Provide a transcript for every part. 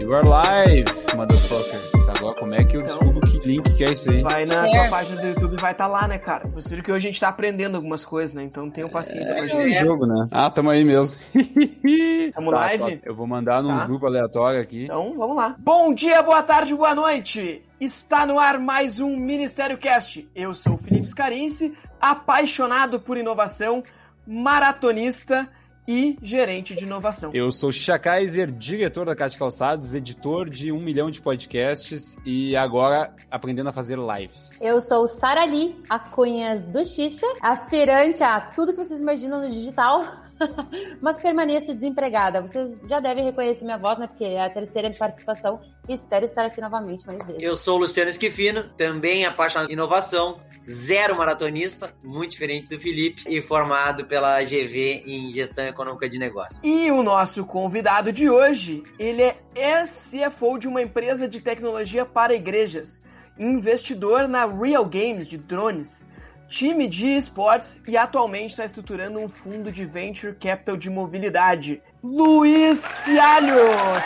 You are live, motherfuckers. Agora, como é que eu descubro que link que é isso aí? Vai na tua página do YouTube, vai estar lá, né, cara? Você viu que hoje a gente tá aprendendo algumas coisas, né? Então tenham paciência com a É gente. jogo, né? Ah, tamo aí mesmo. Tamo Tá, live? tá. Eu vou mandar num Tá. grupo aleatório aqui. Então, vamos lá. Bom dia, boa tarde, boa noite! Está no ar mais um Ministério Cast. Eu sou o Felipe Scarinci, apaixonado por inovação, maratonista e gerente de inovação. Eu sou Xixa Kaiser, diretor da Cate Calçados, editor de um milhão de podcasts e agora aprendendo a fazer lives. Eu sou Sara Lee, a Cunhas do Xixa, aspirante a tudo que vocês imaginam no digital, mas permaneço desempregada. Vocês já devem reconhecer minha voz, né? Porque é a terceira participação e espero estar aqui novamente mais vezes. Eu sou o Luciano Esquifino, também apaixonado em inovação, zero maratonista, muito diferente do Felipe, e formado pela GV em Gestão Econômica de Negócios. E o nosso convidado de hoje, ele é CFO de uma empresa de tecnologia para igrejas, investidor na Real Games de drones, time de esportes e atualmente está estruturando um fundo de venture capital de mobilidade. Luiz Fialho,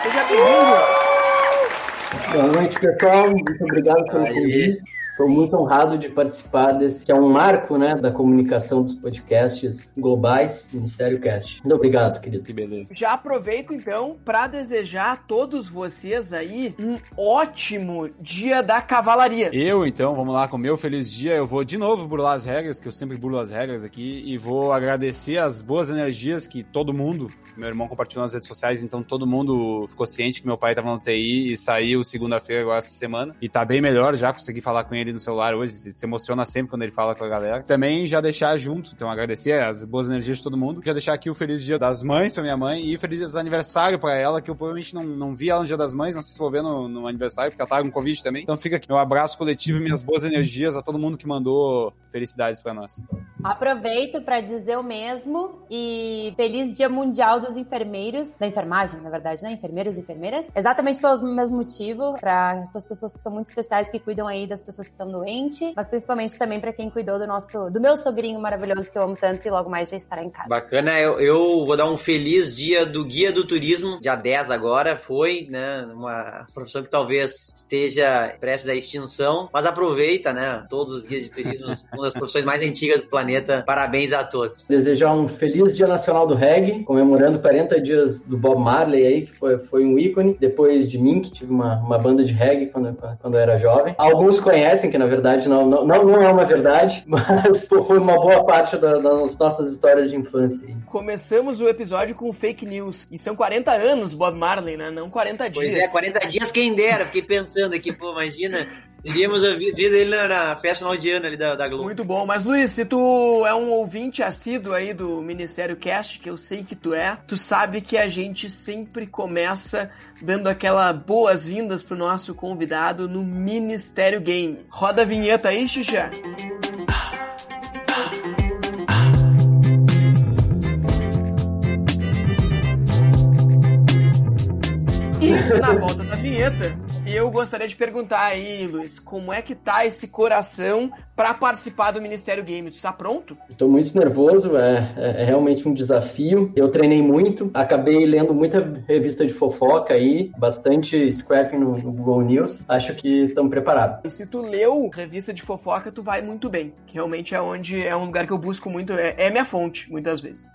seja bem-vindo. Boa noite, pessoal. Muito obrigado pelo convite. Estou muito honrado de participar desse, que é um marco né, da comunicação dos podcasts globais, Ministério Cast. Muito obrigado, querido. Que beleza. Já aproveito então para desejar a todos vocês aí um ótimo dia da cavalaria. Eu, então, vamos lá com o meu feliz dia. Eu vou de novo burlar as regras, que eu sempre burlo as regras aqui, e vou agradecer as boas energias que todo mundo, meu irmão compartilhou nas redes sociais, então todo mundo ficou ciente que meu pai tava no TI e saiu segunda-feira agora essa semana. E tá bem melhor já, consegui falar com ele no celular hoje, se emociona sempre quando ele fala com a galera. Também já deixar junto, então agradecer as boas energias de todo mundo. Já deixar aqui o feliz dia das mães pra minha mãe e feliz aniversário pra ela, que eu provavelmente não, não vi ela no dia das mães, não se vou ver no, no aniversário, porque ela tava com Covid também. Então fica aqui meu abraço coletivo e minhas boas energias a todo mundo que mandou felicidades pra nós. Aproveito para dizer o mesmo e feliz Dia Mundial dos Enfermeiros, da enfermagem, na verdade, né? Enfermeiros e enfermeiras. Exatamente pelo mesmo motivo, para essas pessoas que são muito especiais, que cuidam aí das pessoas que estão doentes, mas principalmente também para quem cuidou do nosso, do meu sogrinho maravilhoso que eu amo tanto e logo mais já estará em casa. Bacana, eu, eu vou dar um feliz dia do Guia do Turismo, dia 10 agora, foi, né, uma profissão que talvez esteja prestes à extinção, mas aproveita, né, todos os guias de turismo, uma das profissões mais antigas do planeta, parabéns a todos. Desejar um feliz Dia Nacional do Reggae, comemorando 40 dias do Bob Marley aí, que foi, foi um ícone. Depois de mim, que tive uma, uma banda de reggae quando, quando eu era jovem. Alguns conhecem, que na verdade não, não, não, é uma verdade, mas foi uma boa parte da- das nossas histórias de infância. Começamos o episódio com fake news. E são 40 anos, Bob Marley, né? Não 40 dias. Pois é, 40 dias quem dera, fiquei pensando aqui, pô, imagina, teríamos ouvido ele na, festa ano ali da, da Globo. Muito bom. Mas, Luiz, se tu é um ouvinte assíduo aí do Ministério Cast, que eu sei que tu é, tu sabe que a gente sempre começa dando aquela boas-vindas pro nosso convidado no Ministério Game. Roda a vinheta aí, Xuxa. E na volta da vinheta, eu gostaria de perguntar aí, Luiz, como é que tá esse coração pra participar do Ministério Game? Tu tá pronto? Estou muito nervoso, é, é- é realmente um desafio. Eu treinei muito, acabei lendo muita revista de fofoca aí, bastante scrapping no, no Google News. Acho que estamos preparados. E se tu leu revista de fofoca, tu vai muito bem. Que realmente é onde é um lugar que eu busco muito, é, é minha fonte, muitas vezes.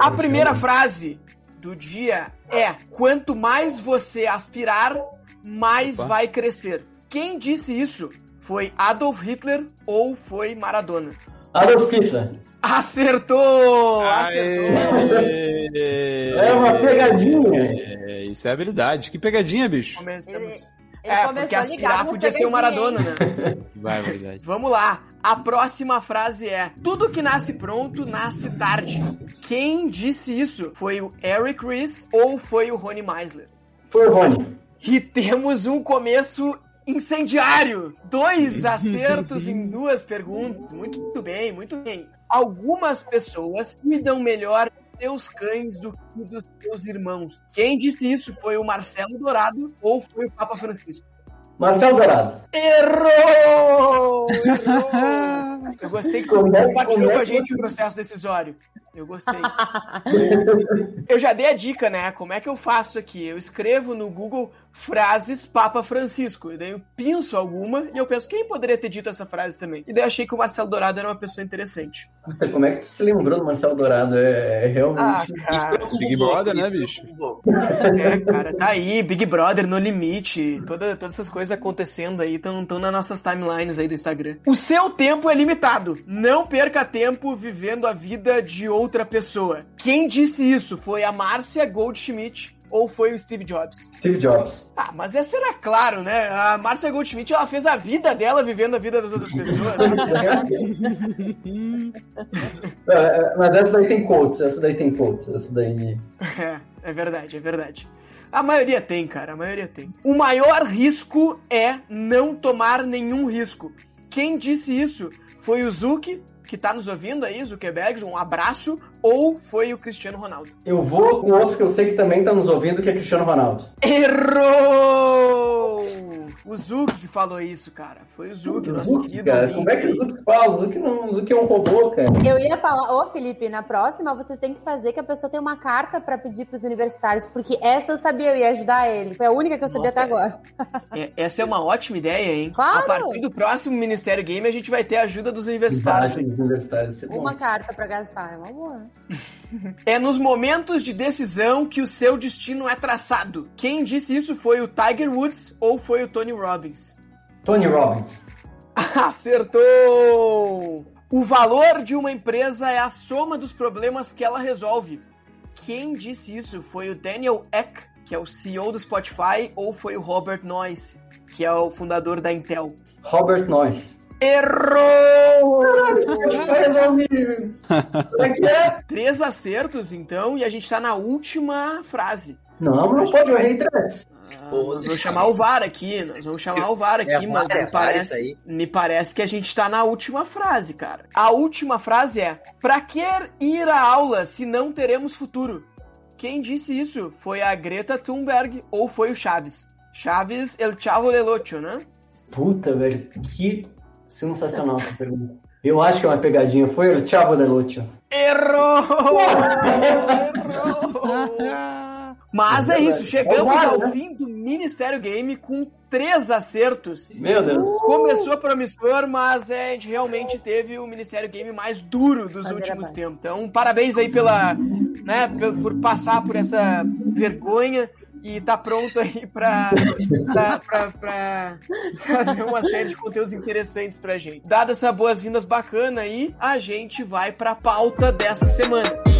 A primeira frase do dia é: quanto mais você aspirar, mais Opa. vai crescer. Quem disse isso? Foi Adolf Hitler ou foi Maradona? Adolf Hitler. Acertou! Acertou! Aê! É uma pegadinha. É, isso é habilidade. Que pegadinha, bicho. Começamos. Ele- É, porque aspirar podia ser o Maradona, né? Vai, verdade. Vamos lá. A próxima frase é: Tudo que nasce pronto nasce tarde. Quem disse isso? Foi o Eric Ries ou foi o Rony Meisler? Foi o Rony. E temos um começo incendiário. Dois acertos em duas perguntas. Muito, muito bem, muito bem. Algumas pessoas cuidam melhor de seus cães do que dos seus irmãos. Quem disse isso? Foi o Marcelo Dourado ou foi o Papa Francisco? Marcelo Dourado. Errou! errou. Eu gostei que é- compartilhou com a gente o processo decisório. Eu gostei. Eu já dei a dica, né? Como é que eu faço aqui? Eu escrevo no Google frases Papa Francisco. E daí eu pinço alguma e eu penso, quem poderia ter dito essa frase também? E daí eu achei que o Marcelo Dourado era uma pessoa interessante. Puta, como é que tu se lembrou do Marcelo Dourado? É, é Ah, realmente. Isso cara. preocupa Big pouco, Brother, né, bicho? É, cara, tá aí, Big Brother no limite, toda, todas essas coisas acontecendo aí estão nas nossas timelines aí do Instagram. O seu tempo é limitado. Não perca tempo vivendo a vida de outra pessoa. Quem disse isso? Foi a Márcia Goldschmidt ou foi o Steve Jobs? Steve Jobs. Ah, mas essa era claro, né? A Márcia Goldschmidt, ela fez a vida dela vivendo a vida das outras pessoas. É, é, Mas essa daí tem quotes, essa daí tem quotes, essa daí. É, é verdade, é verdade. A maioria tem, cara, a maioria tem. O maior risco é não tomar nenhum risco. Quem disse isso? Foi o Zuki, que tá nos ouvindo aí, Zuckerberg, um abraço, ou foi o Cristiano Ronaldo? Eu vou com outro que eu sei que também tá nos ouvindo, que é Cristiano Ronaldo. Errou! O Zuki que falou isso, cara. Foi o Zuki, O nosso Zuki, querido cara, como é que o Zuki fala? O Zuki, não, o Zuki é um robô, cara. Eu ia falar, ô Felipe, na próxima vocês têm que fazer que a pessoa tem uma carta pra pedir pros universitários, porque essa eu sabia, eu ia ajudar ele. Foi a única que eu sabia Nossa, até agora. É, essa é uma ótima ideia, hein? Claro! A partir do próximo Ministério Game, a gente vai ter a ajuda dos universitários. Dos universitários. é. Uma carta pra gastar, é uma boa. É nos momentos de decisão que o seu destino é traçado. Quem disse isso foi o Tiger Woods ou foi o Tony Robbins? Tony Robbins. Acertou! O valor de uma empresa é a soma dos problemas que ela resolve. Quem disse isso foi o Daniel Ek, que é o CEO do Spotify, ou foi o Robert Noyce, que é o fundador da Intel? Robert Noyce. Errou! Três acertos, então, e a gente tá na última frase. Não, não pode, eu errei três. Ah, Pô, nós vamos chamar o VAR aqui, nós vamos chamar o VAR aqui, É mas é me, VAR parece, me parece que a gente tá na última frase, cara. A última frase é: Pra que ir à aula se não teremos futuro? Quem disse isso? Foi a Greta Thunberg ou foi o Chaves? Chaves El Chavo del Ocho, né? Puta, velho, que sensacional essa pergunta. Eu acho que é uma pegadinha. Foi o Chavo de Lucho. Errou! Errou! Mas é isso, chegamos É ao né? fim do Ministério Game com três acertos. Meu Deus. Começou promissor, mas é, a gente realmente teve o Ministério Game mais duro dos últimos tempos. Então, parabéns aí pela, né, por passar por essa vergonha e tá pronto aí pra, pra, pra, pra fazer uma série de conteúdos interessantes pra gente. Dadas essas boas-vindas bacana aí, a gente vai pra pauta dessa semana.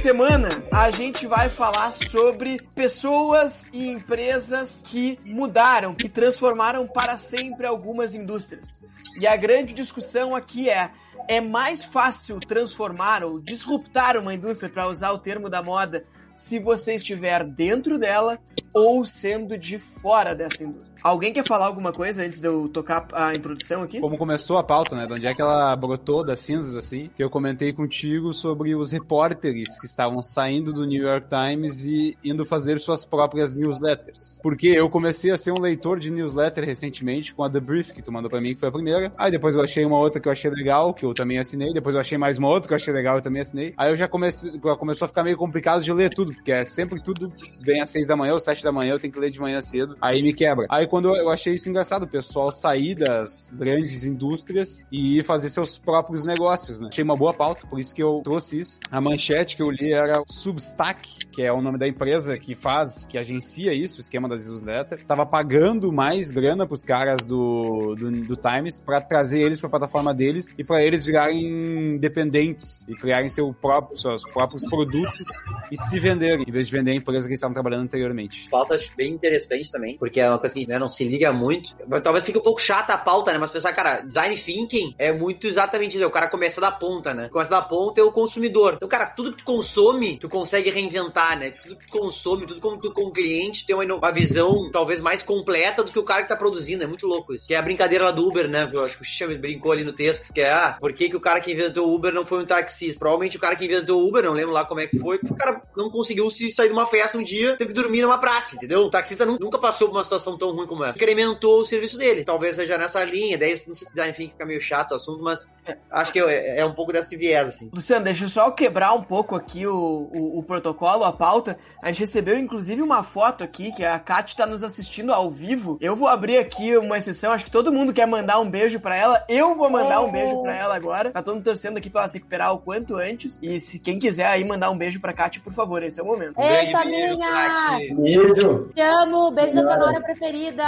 Semana a gente vai falar sobre pessoas e empresas que mudaram, que transformaram para sempre algumas indústrias. E a grande discussão aqui é: é mais fácil transformar ou disruptar uma indústria, para usar o termo da moda, se você estiver dentro dela ou sendo de fora dessa indústria? Alguém quer falar alguma coisa antes de eu tocar a introdução aqui? Como começou a pauta, né? De onde é que ela brotou das cinzas, assim? Que eu comentei contigo sobre os repórteres que estavam saindo do New York Times e indo fazer suas próprias newsletters. Porque eu comecei a ser um leitor de newsletter recentemente com a The Brief, que tu mandou pra mim, que foi a primeira. Aí depois eu achei uma outra que eu achei legal, que eu também assinei. Depois eu achei mais uma outra que eu achei legal, eu também assinei. Aí eu já comecei, começou a ficar meio complicado de ler tudo, porque é sempre tudo vem às seis da manhã ou sete da manhã, eu tenho que ler de manhã cedo. Aí me quebra. Aí quando eu, achei isso engraçado, o pessoal sair das grandes indústrias e fazer seus próprios negócios, né? Achei uma boa pauta, por isso que eu trouxe isso. A manchete que eu li era Substack, que é o nome da empresa que faz, que agencia isso, o esquema das newsletters. Tava pagando mais grana pros caras do, do, do Times pra trazer eles pra plataforma deles e pra eles virarem independentes e criarem seu próprio, seus próprios produtos e se venderem, em vez de vender a empresa que eles estavam trabalhando anteriormente. pauta acho bem interessante também, porque é uma coisa que a gente né, não se liga muito. Talvez fique um pouco chata a pauta, né? Mas pensar, cara, design thinking é muito exatamente isso. O cara começa da ponta, né? Começa da ponta é o consumidor. Então, cara, tudo que tu consome, tu consegue reinventar, né? Tudo que tu consome, tudo como tu como cliente tem uma, visão talvez mais completa do que o cara que tá produzindo. É muito louco isso. Que é a brincadeira lá do Uber, né? Eu acho que o Xixa brincou ali no texto, que é, ah, por que, que o cara que inventou o Uber não foi um taxista? Provavelmente o cara que inventou o Uber, não lembro lá como é que foi, o cara não conseguiu se sair de uma festa um dia, teve que dormir numa praça, entendeu? O taxista nunca passou por uma situação tão ruim como essa. Incrementou o serviço dele. Talvez seja nessa linha, daí não sei se enfim, fica meio chato o assunto, mas acho que é, é um pouco desse viés, assim. Luciano, deixa eu só quebrar um pouco aqui o, o, o protocolo, a pauta. A gente recebeu, inclusive, uma foto aqui, que a Kat tá nos assistindo ao vivo. Eu vou abrir aqui uma exceção, acho que todo mundo quer mandar um beijo para ela. Eu vou mandar um beijo para ela agora. Tá todo mundo torcendo aqui pra ela se recuperar o quanto antes. E se quem quiser aí mandar um beijo pra Kat, por favor, esse é o momento. Um Ei, Toninha! Beijo! Te amo! Beijo da tua nora preferida!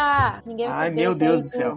Ninguém vai Ai, meu Deus do céu.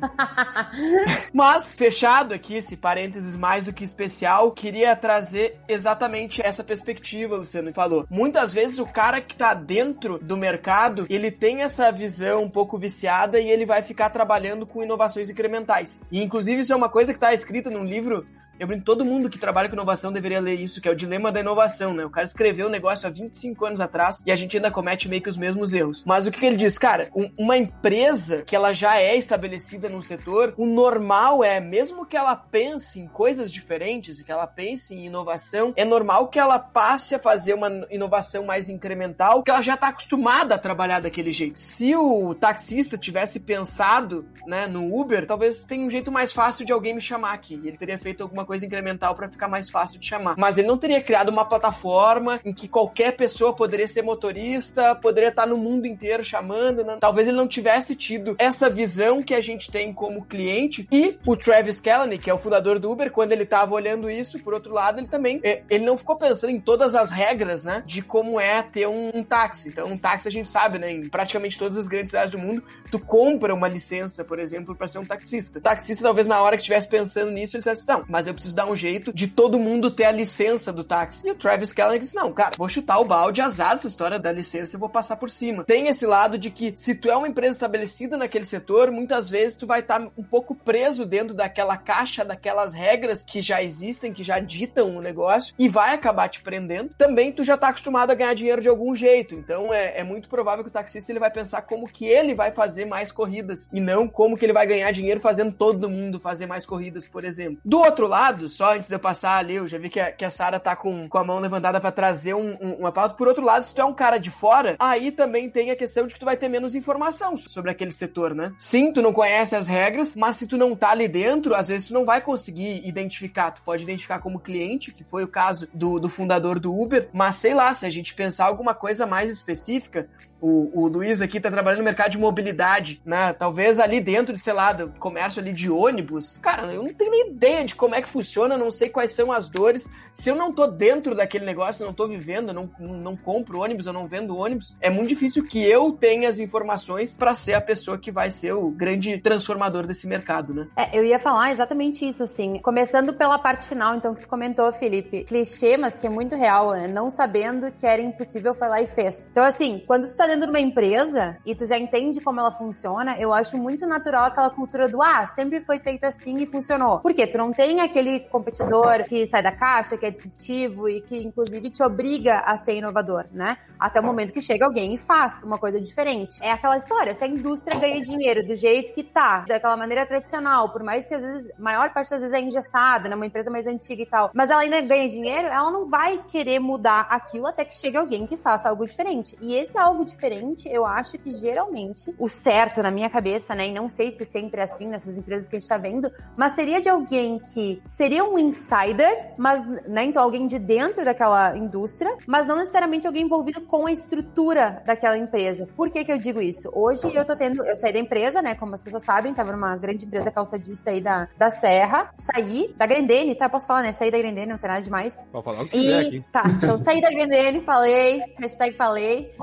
Mas, fechado aqui, esse parênteses mais do que especial, queria trazer exatamente essa perspectiva, Luciano, que falou. Muitas vezes o cara que tá dentro do mercado, ele tem essa visão um pouco viciada e ele vai ficar trabalhando com inovações incrementais. E, inclusive, isso é uma coisa que tá escrita num livro eu brinco, todo mundo que trabalha com inovação deveria ler isso, que é o dilema da inovação, né? O cara escreveu o negócio há 25 anos atrás e a gente ainda comete meio que os mesmos erros. Mas o que, que ele diz? Cara, um, uma empresa que ela já é estabelecida num setor, o normal é, mesmo que ela pense em coisas diferentes, que ela pense em inovação, é normal que ela passe a fazer uma inovação mais incremental, que ela já está acostumada a trabalhar daquele jeito. Se o taxista tivesse pensado, né, no Uber, talvez tenha um jeito mais fácil de alguém me chamar aqui. Ele teria feito alguma coisa incremental para ficar mais fácil de chamar. Mas ele não teria criado uma plataforma em que qualquer pessoa poderia ser motorista, poderia estar no mundo inteiro chamando. Né? Talvez ele não tivesse tido essa visão que a gente tem como cliente. E o Travis Kalanick, que é o fundador do Uber, quando ele estava olhando isso, por outro lado, ele também é, ele não ficou pensando em todas as regras, né, de como é ter um, um táxi. Então, um táxi a gente sabe, né, em praticamente todas as grandes cidades do mundo, tu compra uma licença, por exemplo, para ser um taxista. O taxista, talvez na hora que estivesse pensando nisso, ele dissesse, não, mas eu preciso dar um jeito de todo mundo ter a licença do táxi. E o Travis Kelly disse, não, cara, vou chutar o balde, azar essa história da licença e vou passar por cima. Tem esse lado de que se tu é uma empresa estabelecida naquele setor, muitas vezes tu vai estar tá um pouco preso dentro daquela caixa, daquelas regras que já existem, que já ditam o negócio e vai acabar te prendendo. Também tu já tá acostumado a ganhar dinheiro de algum jeito. Então é, é muito provável que o taxista ele vai pensar como que ele vai fazer mais corridas e não como que ele vai ganhar dinheiro fazendo todo mundo fazer mais corridas, por exemplo. Do outro lado, só antes de eu passar ali, eu já vi que a, que a tá com, com a mão levantada para trazer um, um, uma pauta. Por outro lado, se tu é um cara de fora, aí também tem a questão de que tu vai ter menos informação sobre aquele setor, né? Sim, tu não conhece as regras, mas se tu não tá ali dentro, às vezes tu não vai conseguir identificar. Tu pode identificar como cliente, que foi o caso do, do fundador do Uber, mas sei lá, se a gente pensar alguma coisa mais específica, o, o Luiz aqui tá trabalhando no mercado de mobilidade, né? Talvez ali dentro de, sei lá, do comércio ali de ônibus. Cara, eu não tenho nem ideia de como é que funciona, não sei quais são as dores. Se eu não tô dentro daquele negócio, eu não tô vivendo, não, não compro ônibus, eu não vendo ônibus, é muito difícil que eu tenha as informações para ser a pessoa que vai ser o grande transformador desse mercado, né? É, eu ia falar exatamente isso, assim. Começando pela parte final, então, que tu comentou, Felipe. Clichê, mas que é muito real, né? Não sabendo que era impossível, foi lá e fez. Então, assim, quando tu tá dentro de uma empresa e tu já entende como ela funciona, eu acho muito natural aquela cultura do ah, sempre foi feito assim e funcionou. Porque tu não tem aquele competidor que sai da caixa, que é disruptivo e que inclusive te obriga a ser inovador, né? Até o momento que chega alguém e faz uma coisa diferente. É aquela história, se a indústria ganha dinheiro do jeito que tá, daquela maneira tradicional, por mais que às vezes, maior parte das vezes é engessada, né? Uma empresa mais antiga e tal, mas ela ainda ganha dinheiro, ela não vai querer mudar aquilo até que chegue alguém que faça algo diferente. E esse algo diferente, eu acho que geralmente o certo na minha cabeça, né? E não sei se sempre é assim nessas empresas que a gente tá vendo, mas seria de alguém que seria um insider, mas, né? Então alguém de dentro daquela indústria, mas não necessariamente alguém envolvido com a estrutura daquela empresa. Por que que eu digo isso? Hoje eu tô tendo, eu saí da empresa, né? Como as pessoas sabem, tava numa grande empresa calçadista aí da, da Serra, saí da Grendene, tá? Posso falar, né? Saí da Grendene, não tem nada demais. Pode falar o que quiser aqui. tá, então saí da Grendene, falei, hashtag falei.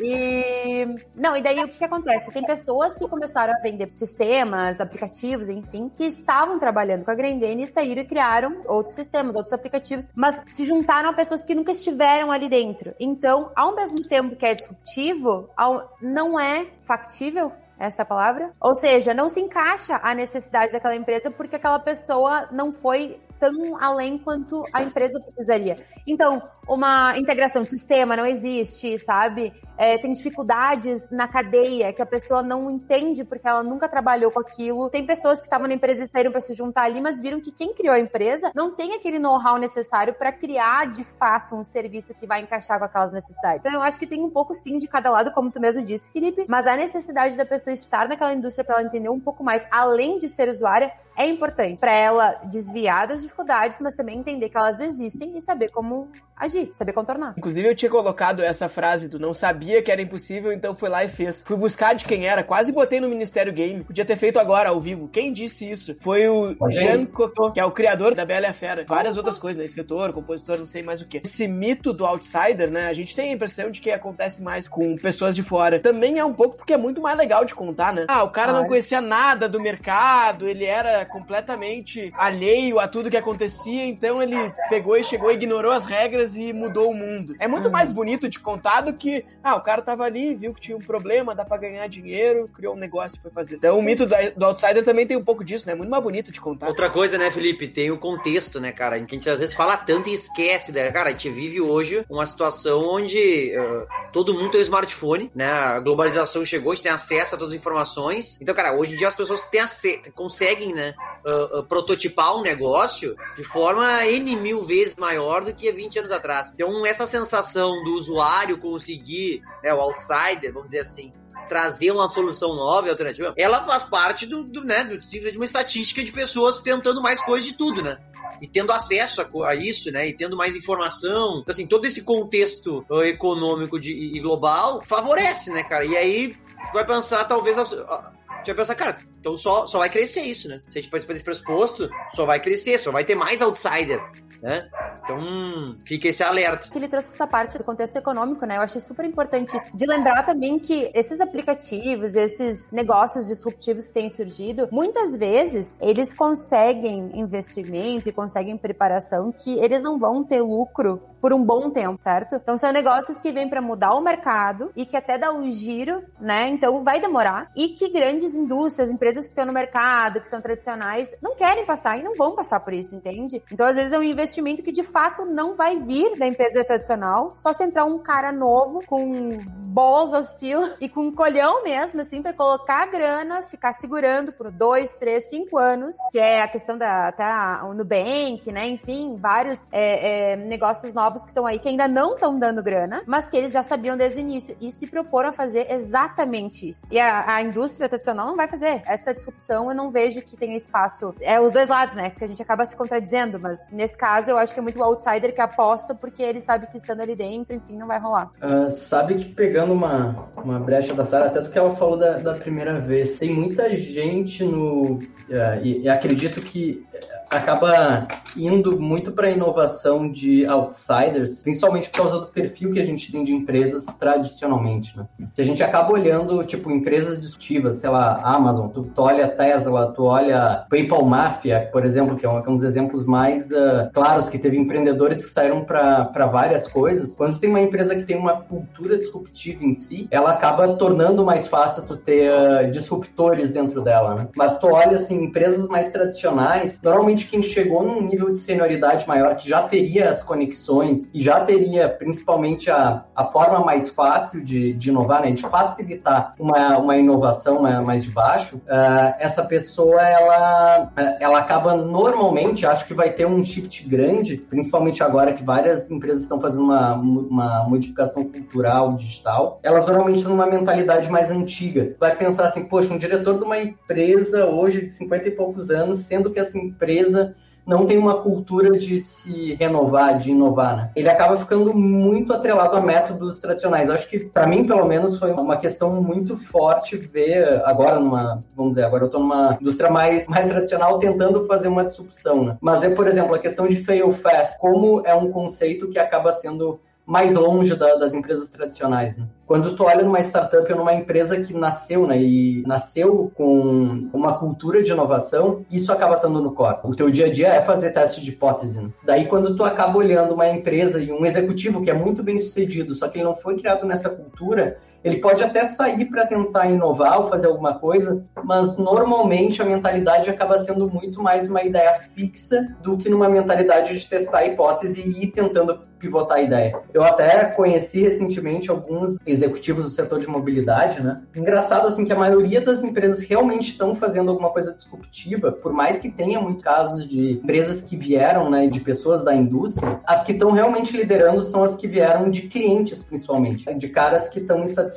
E. Não, e daí o que, que acontece? Tem pessoas que começaram a vender sistemas, aplicativos, enfim, que estavam trabalhando com a Grendene e saíram e criaram outros sistemas, outros aplicativos, mas se juntaram a pessoas que nunca estiveram ali dentro. Então, ao mesmo tempo que é disruptivo, não é factível essa palavra? Ou seja, não se encaixa a necessidade daquela empresa porque aquela pessoa não foi tão além quanto a empresa precisaria. Então, uma integração de sistema não existe, sabe? É, tem dificuldades na cadeia que a pessoa não entende porque ela nunca trabalhou com aquilo. Tem pessoas que estavam na empresa e saíram para se juntar ali, mas viram que quem criou a empresa não tem aquele know-how necessário para criar de fato um serviço que vai encaixar com aquelas necessidades. Então, eu acho que tem um pouco sim de cada lado, como tu mesmo disse, Felipe, mas a necessidade da pessoa estar naquela indústria para ela entender um pouco mais, além de ser usuária, é importante para ela desviar das dificuldades, mas também entender que elas existem e saber como agir, saber contornar. Inclusive, eu tinha colocado essa frase do não sabia que era impossível, então fui lá e fez. Fui buscar de quem era, quase botei no Ministério Game. Podia ter feito agora, ao vivo. Quem disse isso? Foi o Jean Cocteau, que é o criador da Bela e a Fera. Várias outras coisas, né? Escritor, compositor, não sei mais o que. Esse mito do outsider, né? A gente tem a impressão de que acontece mais com pessoas de fora. Também é um pouco porque é muito mais legal de contar, né? Ah, o cara não conhecia nada do mercado, ele era completamente alheio a tudo que acontecia, então ele pegou e chegou, ignorou as regras e mudou o mundo. É muito uhum. mais bonito de contar do que, ah, o cara tava ali, viu que tinha um problema, dá pra ganhar dinheiro, criou um negócio e foi fazer. Então Sim. o mito do, do, outsider também tem um pouco disso, né? Muito mais bonito de contar. Outra coisa, né, Felipe, tem o contexto, né, cara, em que a gente às vezes fala tanto e esquece, né? Cara, a gente vive hoje uma situação onde uh, todo mundo tem um smartphone, né? A globalização chegou, a gente tem acesso a todas as informações. Então, cara, hoje em dia as pessoas têm conseguem, né, uh, uh, prototipar um negócio de forma N mil vezes maior do que há 20 anos atrás. Então, essa sensação do usuário conseguir, né, o outsider, vamos dizer assim, trazer uma solução nova e alternativa, ela faz parte do, do né, do, de uma estatística de pessoas tentando mais coisas de tudo, né? E tendo acesso a, a isso, né? E tendo mais informação. Então, assim, todo esse contexto uh, econômico de, e global favorece, né, cara? E aí vai pensar, talvez, a, a, vai pensar, cara, então só, só vai crescer isso, né? Se a gente participar desse pressuposto, só vai crescer, só vai ter mais outsider né? Então, fica esse alerta. Que ele trouxe essa parte do contexto econômico, né? Eu achei super importante isso. De lembrar também que esses aplicativos, esses negócios disruptivos que têm surgido, muitas vezes eles conseguem investimento e conseguem preparação que eles não vão ter lucro por um bom tempo, certo? Então são negócios que vêm para mudar o mercado e que até dá um giro, né? Então vai demorar e que grandes indústrias, empresas que estão no mercado, que são tradicionais, não querem passar e não vão passar por isso, entende? Então às vezes é um investimento que de fato não vai vir da empresa tradicional, só se entrar um cara novo com balls hostil e com um colhão mesmo, assim, para colocar a grana, ficar segurando por dois, três, cinco anos, que é a questão da até o Nubank, né? Enfim, vários é, é, negócios novos novos que estão aí que ainda não estão dando grana, mas que eles já sabiam desde o início e se proporam a fazer exatamente isso. E a, a indústria tradicional não vai fazer. Essa disrupção eu não vejo que tenha espaço. É os dois lados, né? Que a gente acaba se contradizendo, mas nesse caso eu acho que é muito o outsider que aposta porque ele sabe que estando ali dentro, enfim, não vai rolar. Uh, sabe que pegando uma, uma brecha da Sara, até do que ela falou da, da primeira vez, tem muita gente no. Uh, e, e acredito que acaba indo muito para a inovação de outsiders, principalmente por causa do perfil que a gente tem de empresas tradicionalmente. Né? Se a gente acaba olhando, tipo, empresas disruptivas, sei lá, Amazon, tu, tu olha Tesla, tu olha PayPal Mafia, por exemplo, que é um, que é um dos exemplos mais uh, claros, que teve empreendedores que saíram para várias coisas. Quando tem uma empresa que tem uma cultura disruptiva em si, ela acaba tornando mais fácil tu ter uh, disruptores dentro dela. Né? Mas tu olha, assim, empresas mais tradicionais, normalmente realmente quem chegou num nível de senioridade maior, que já teria as conexões e já teria principalmente a, a forma mais fácil de, de inovar, né, de facilitar uma, uma inovação mais de baixo, uh, essa pessoa ela, ela acaba normalmente, acho que vai ter um shift grande, principalmente agora que várias empresas estão fazendo uma, uma modificação cultural digital, elas normalmente estão numa mentalidade mais antiga. Vai pensar assim, poxa, um diretor de uma empresa hoje de 50 e poucos anos, sendo que essa empresa empresa não tem uma cultura de se renovar, de inovar, né? Ele acaba ficando muito atrelado a métodos tradicionais. Acho que, para mim, pelo menos, foi uma questão muito forte ver agora numa, vamos dizer, agora eu tô numa indústria mais, mais tradicional tentando fazer uma disrupção, né? Mas é, por exemplo, a questão de fail fast, como é um conceito que acaba sendo mais longe da, das empresas tradicionais, né? Quando tu olha numa startup ou numa empresa que nasceu, né, e nasceu com uma cultura de inovação, isso acaba estando no core. O teu dia a dia é fazer teste de hipótese. Né? Daí quando tu acaba olhando uma empresa e um executivo que é muito bem sucedido, só que ele não foi criado nessa cultura, Ele pode até sair para tentar inovar ou fazer alguma coisa, mas normalmente a mentalidade acaba sendo muito mais uma ideia fixa do que numa mentalidade de testar a hipótese e ir tentando pivotar a ideia. Eu até conheci recentemente alguns executivos do setor de mobilidade, né? Engraçado assim que a maioria das empresas realmente estão fazendo alguma coisa disruptiva, por mais que tenha muitos casos de empresas que vieram, né, de pessoas da indústria, as que estão realmente liderando são as que vieram de clientes, principalmente, de caras que estão insatisfeitos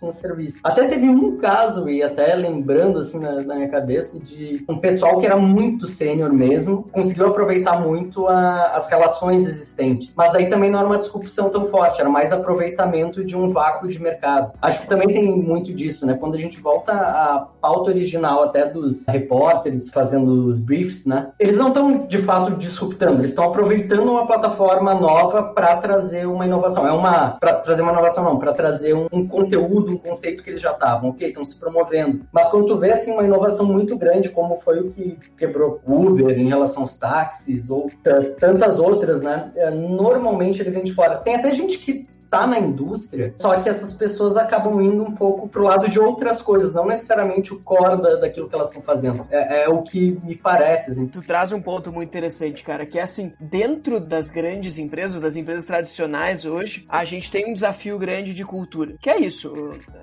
com o serviço. Até teve um caso, e até lembrando assim na, na minha cabeça, de um pessoal que era muito sênior mesmo, conseguiu aproveitar muito a, as relações existentes. Mas daí também não era uma disrupção tão forte, era mais aproveitamento de um vácuo de mercado. Acho que também tem muito disso, né? Quando a gente volta à pauta original até dos repórteres fazendo os briefs, né? Eles não estão de fato disruptando, eles estão aproveitando uma plataforma nova para trazer uma inovação. É uma para trazer uma inovação não, para trazer um, um, conteúdo, um conceito que eles já estavam, ok, estão se promovendo. Mas quando tu vê assim uma inovação muito grande, como foi o que quebrou Uber em relação aos táxis ou tantas outras, né? É, normalmente ele vem de fora. Tem até gente que está na indústria, só que essas pessoas acabam indo um pouco pro lado de outras coisas, não necessariamente o core da, daquilo que elas estão fazendo. É, é, o que me parece. Assim. Tu traz um ponto muito interessante, cara, que é assim, dentro das grandes empresas, das empresas tradicionais hoje, a gente tem um desafio grande de cultura. Que é isso,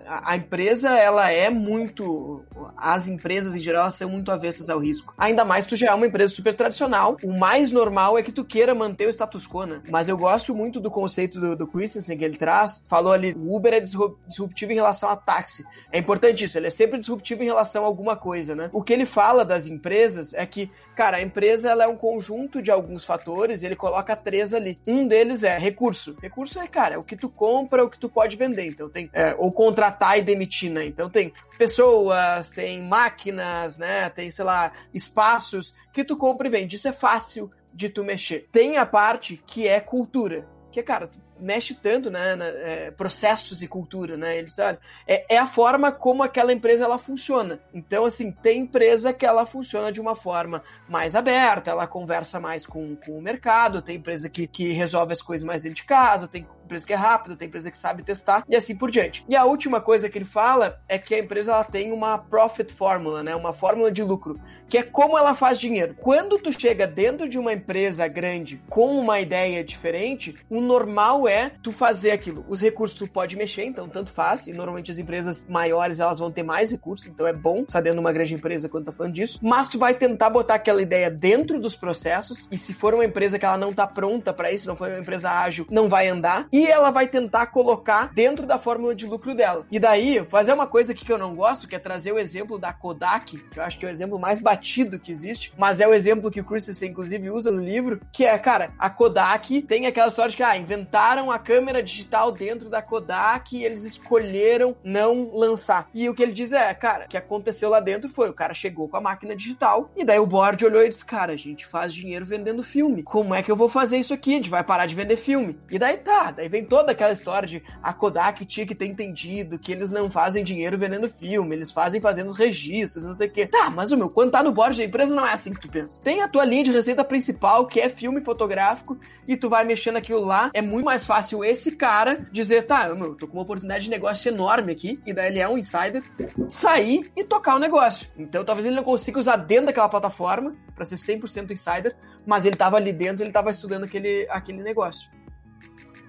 a, a empresa, ela é muito... As empresas, em geral, são muito avessas ao risco. Ainda mais tu já é uma empresa super tradicional, o mais normal é que tu queira manter o status quo, né? Mas eu gosto muito do conceito do, do Christensen, que ele traz, falou ali, o Uber é disruptivo em relação a táxi. É importante isso, ele é sempre disruptivo em relação a alguma coisa, né? O que ele fala das empresas é que, cara, a empresa ela é um conjunto de alguns fatores, ele coloca três ali. Um deles é recurso. Recurso é, cara, é o que tu compra, o que tu pode vender. Então tem, é, ou contratar e demitir, né? Então tem pessoas, tem máquinas, né? Tem, sei lá, espaços que tu compra e vende. Isso é fácil de tu mexer. Tem a parte que é cultura. Que, cara, tu mexe tanto, né, na, é, processos e cultura, né? Eles, sabe, é, é, a forma como aquela empresa ela funciona. Então, assim, tem empresa que ela funciona de uma forma mais aberta, ela conversa mais com, com o mercado, tem empresa que, que resolve as coisas mais dentro de casa, tem empresa que é rápida, tem empresa que sabe testar e assim por diante. E a última coisa que ele fala é que a empresa ela tem uma profit formula, né? Uma fórmula de lucro, que é como ela faz dinheiro. Quando tu chega dentro de uma empresa grande com uma ideia diferente, o normal é tu fazer aquilo. Os recursos tu pode mexer, então tanto faz, e normalmente as empresas maiores elas vão ter mais recursos, então é bom estar dentro de uma grande empresa quando tá falando disso, mas tu vai tentar botar aquela ideia dentro dos processos, e se for uma empresa que ela não tá pronta para isso, não foi uma empresa ágil, não vai andar e ela vai tentar colocar dentro da fórmula de lucro dela. E daí, fazer uma coisa aqui que eu não gosto, que é trazer o exemplo da Kodak, que eu acho que é o exemplo mais batido que existe, mas é o exemplo que o Christensen, inclusive, usa no livro, que é, cara, a Kodak tem aquela história de que, ah, inventaram a câmera digital dentro da Kodak e eles escolheram não lançar. E o que ele diz é, cara, o que aconteceu lá dentro foi, o cara chegou com a máquina digital, e daí o board olhou e disse, cara, a gente faz dinheiro vendendo filme. Como é que eu vou fazer isso aqui? A gente vai parar de vender filme. E daí tá, daí Aí vem toda aquela história de a Kodak tinha que ter entendido que eles não fazem dinheiro vendendo filme, eles fazem fazendo registros, não sei o quê. Tá, mas o meu, quando tá no board da empresa não é assim que tu pensa. Tem a tua linha de receita principal, que é filme fotográfico, e tu vai mexendo aquilo lá. É muito mais fácil esse cara dizer, tá, meu, tô com uma oportunidade de negócio enorme aqui, e daí ele é um insider, sair e tocar o negócio. Então talvez ele não consiga usar dentro daquela plataforma para ser 100% insider, mas ele tava ali dentro, ele tava estudando aquele, aquele negócio.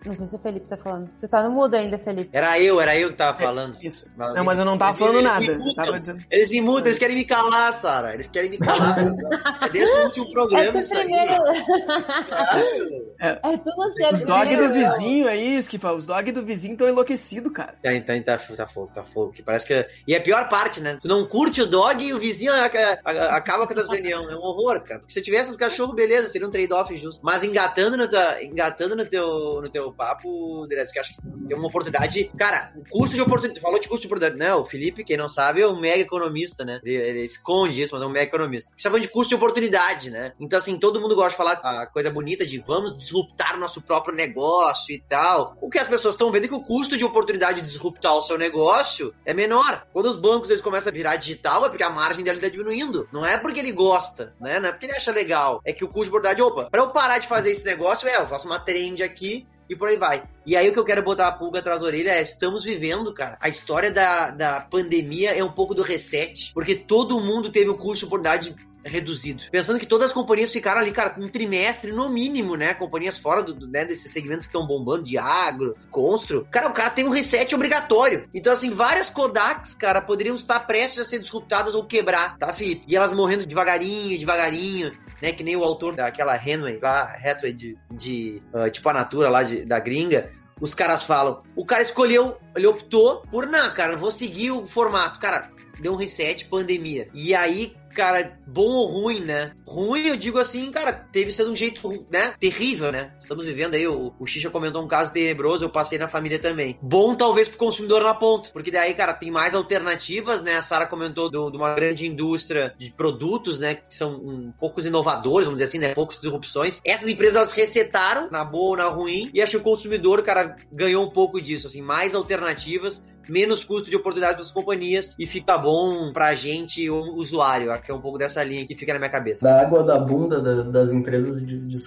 Não sei se o Felipe tá falando. Você tá no mudo ainda, Felipe. Era eu, era eu que tava falando. É, isso. Não, mas eu não tava eles, falando eles nada. Me tava dizendo... Eles me mudam, eles querem me calar, Sara. Eles querem me calar. é desde o último programa é isso primeiro... aí. é, é tudo certo. Os dog do vizinho aí, Esquifa, os dog do vizinho estão enlouquecidos, cara. Tá, então tá, tá fogo, tá fogo. Que parece que... E a pior parte, né? Tu não curte o dog e o vizinho acaba com as reuniões. É um horror, cara. Se eu tivesse os cachorros, beleza, seria um trade-off justo. Mas engatando no, teu, engatando no, teu, no teu papo, direto, que acho que tem uma oportunidade. Cara, o custo de oportunidade. Falou de custo de oportunidade. Não, o Felipe, quem não sabe, é um mega economista, né? Ele, ele esconde isso, mas é um mega economista. A gente tá falando de custo de oportunidade, né? Então, assim, todo mundo gosta de falar a coisa bonita de vamos disruptar o nosso próprio negócio e tal. O que as pessoas estão vendo é que o custo de oportunidade de disruptar o seu negócio é menor. Quando os bancos eles começam a virar digital, é porque a margem dele tá diminuindo. Não é porque ele gosta, né? Não é porque ele acha legal. É que o custo de oportunidade, opa, pra eu parar de fazer esse negócio, é, eu faço uma trend aqui e por aí vai. E aí o que eu quero botar a pulga atrás da orelha é, estamos vivendo, cara, a história da, da pandemia é um pouco do reset, porque todo mundo teve o curso de oportunidade reduzido. Pensando que todas as companhias ficaram ali, cara, um trimestre no mínimo, né? Companhias fora do, do né, desses segmentos que estão bombando, de agro, constro. Cara, o cara tem um reset obrigatório. Então, assim, várias Kodaks, cara, poderiam estar prestes a ser disruptadas ou quebrar, tá, Felipe? E elas morrendo devagarinho, devagarinho. Né, que nem o autor daquela Henway lá, Hathaway de, de uh, tipo a Natura lá de, da gringa, os caras falam, o cara escolheu, ele optou por, não, cara, vou seguir o formato. Cara, deu um reset, pandemia. E aí, cara, bom ou ruim, né? Ruim, eu digo assim, cara, teve sido um jeito, né? Terrível, né? Estamos vivendo aí, o, o Xixa comentou um caso tenebroso, eu passei na família também. Bom, talvez, pro consumidor na ponta, porque daí, cara, tem mais alternativas, né? A Sara comentou de uma grande indústria de produtos, né? Que são um, poucos inovadores, vamos dizer assim, né? Poucas disrupções. Essas empresas, elas resetaram, na boa ou na ruim, e acho que o consumidor, cara, ganhou um pouco disso, assim, mais alternativas, menos custo de oportunidade para as companhias e fica bom pra gente, o usuário, que é um pouco dessa linha que fica na minha cabeça. Da água da bunda da, das empresas de, de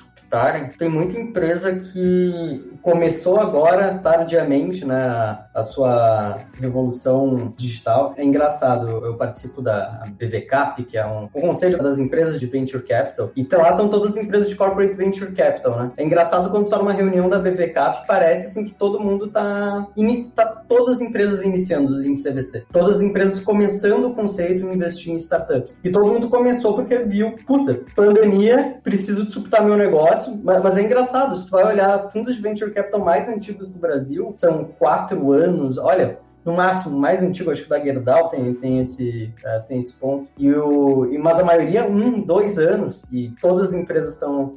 tem muita empresa que começou agora, tardiamente, né, a sua revolução digital. É engraçado, eu participo da BVCAP, que é um, um conselho das empresas de Venture Capital, e lá estão todas as empresas de Corporate Venture Capital, né? É engraçado quando está numa reunião da BVCAP, parece assim que todo mundo está tá todas as empresas iniciando em CVC. Todas as empresas começando o conceito de investir em startups. E todo mundo começou porque viu, puta, pandemia, preciso disruptar meu negócio, mas, mas, é engraçado, se tu vai olhar fundos de venture capital mais antigos do Brasil, são quatro anos, olha, no máximo, mais antigo, acho que da Gerdau tem, tem, esse, uh, tem esse ponto. E o, e, mas a maioria, um, dois anos, e todas as empresas estão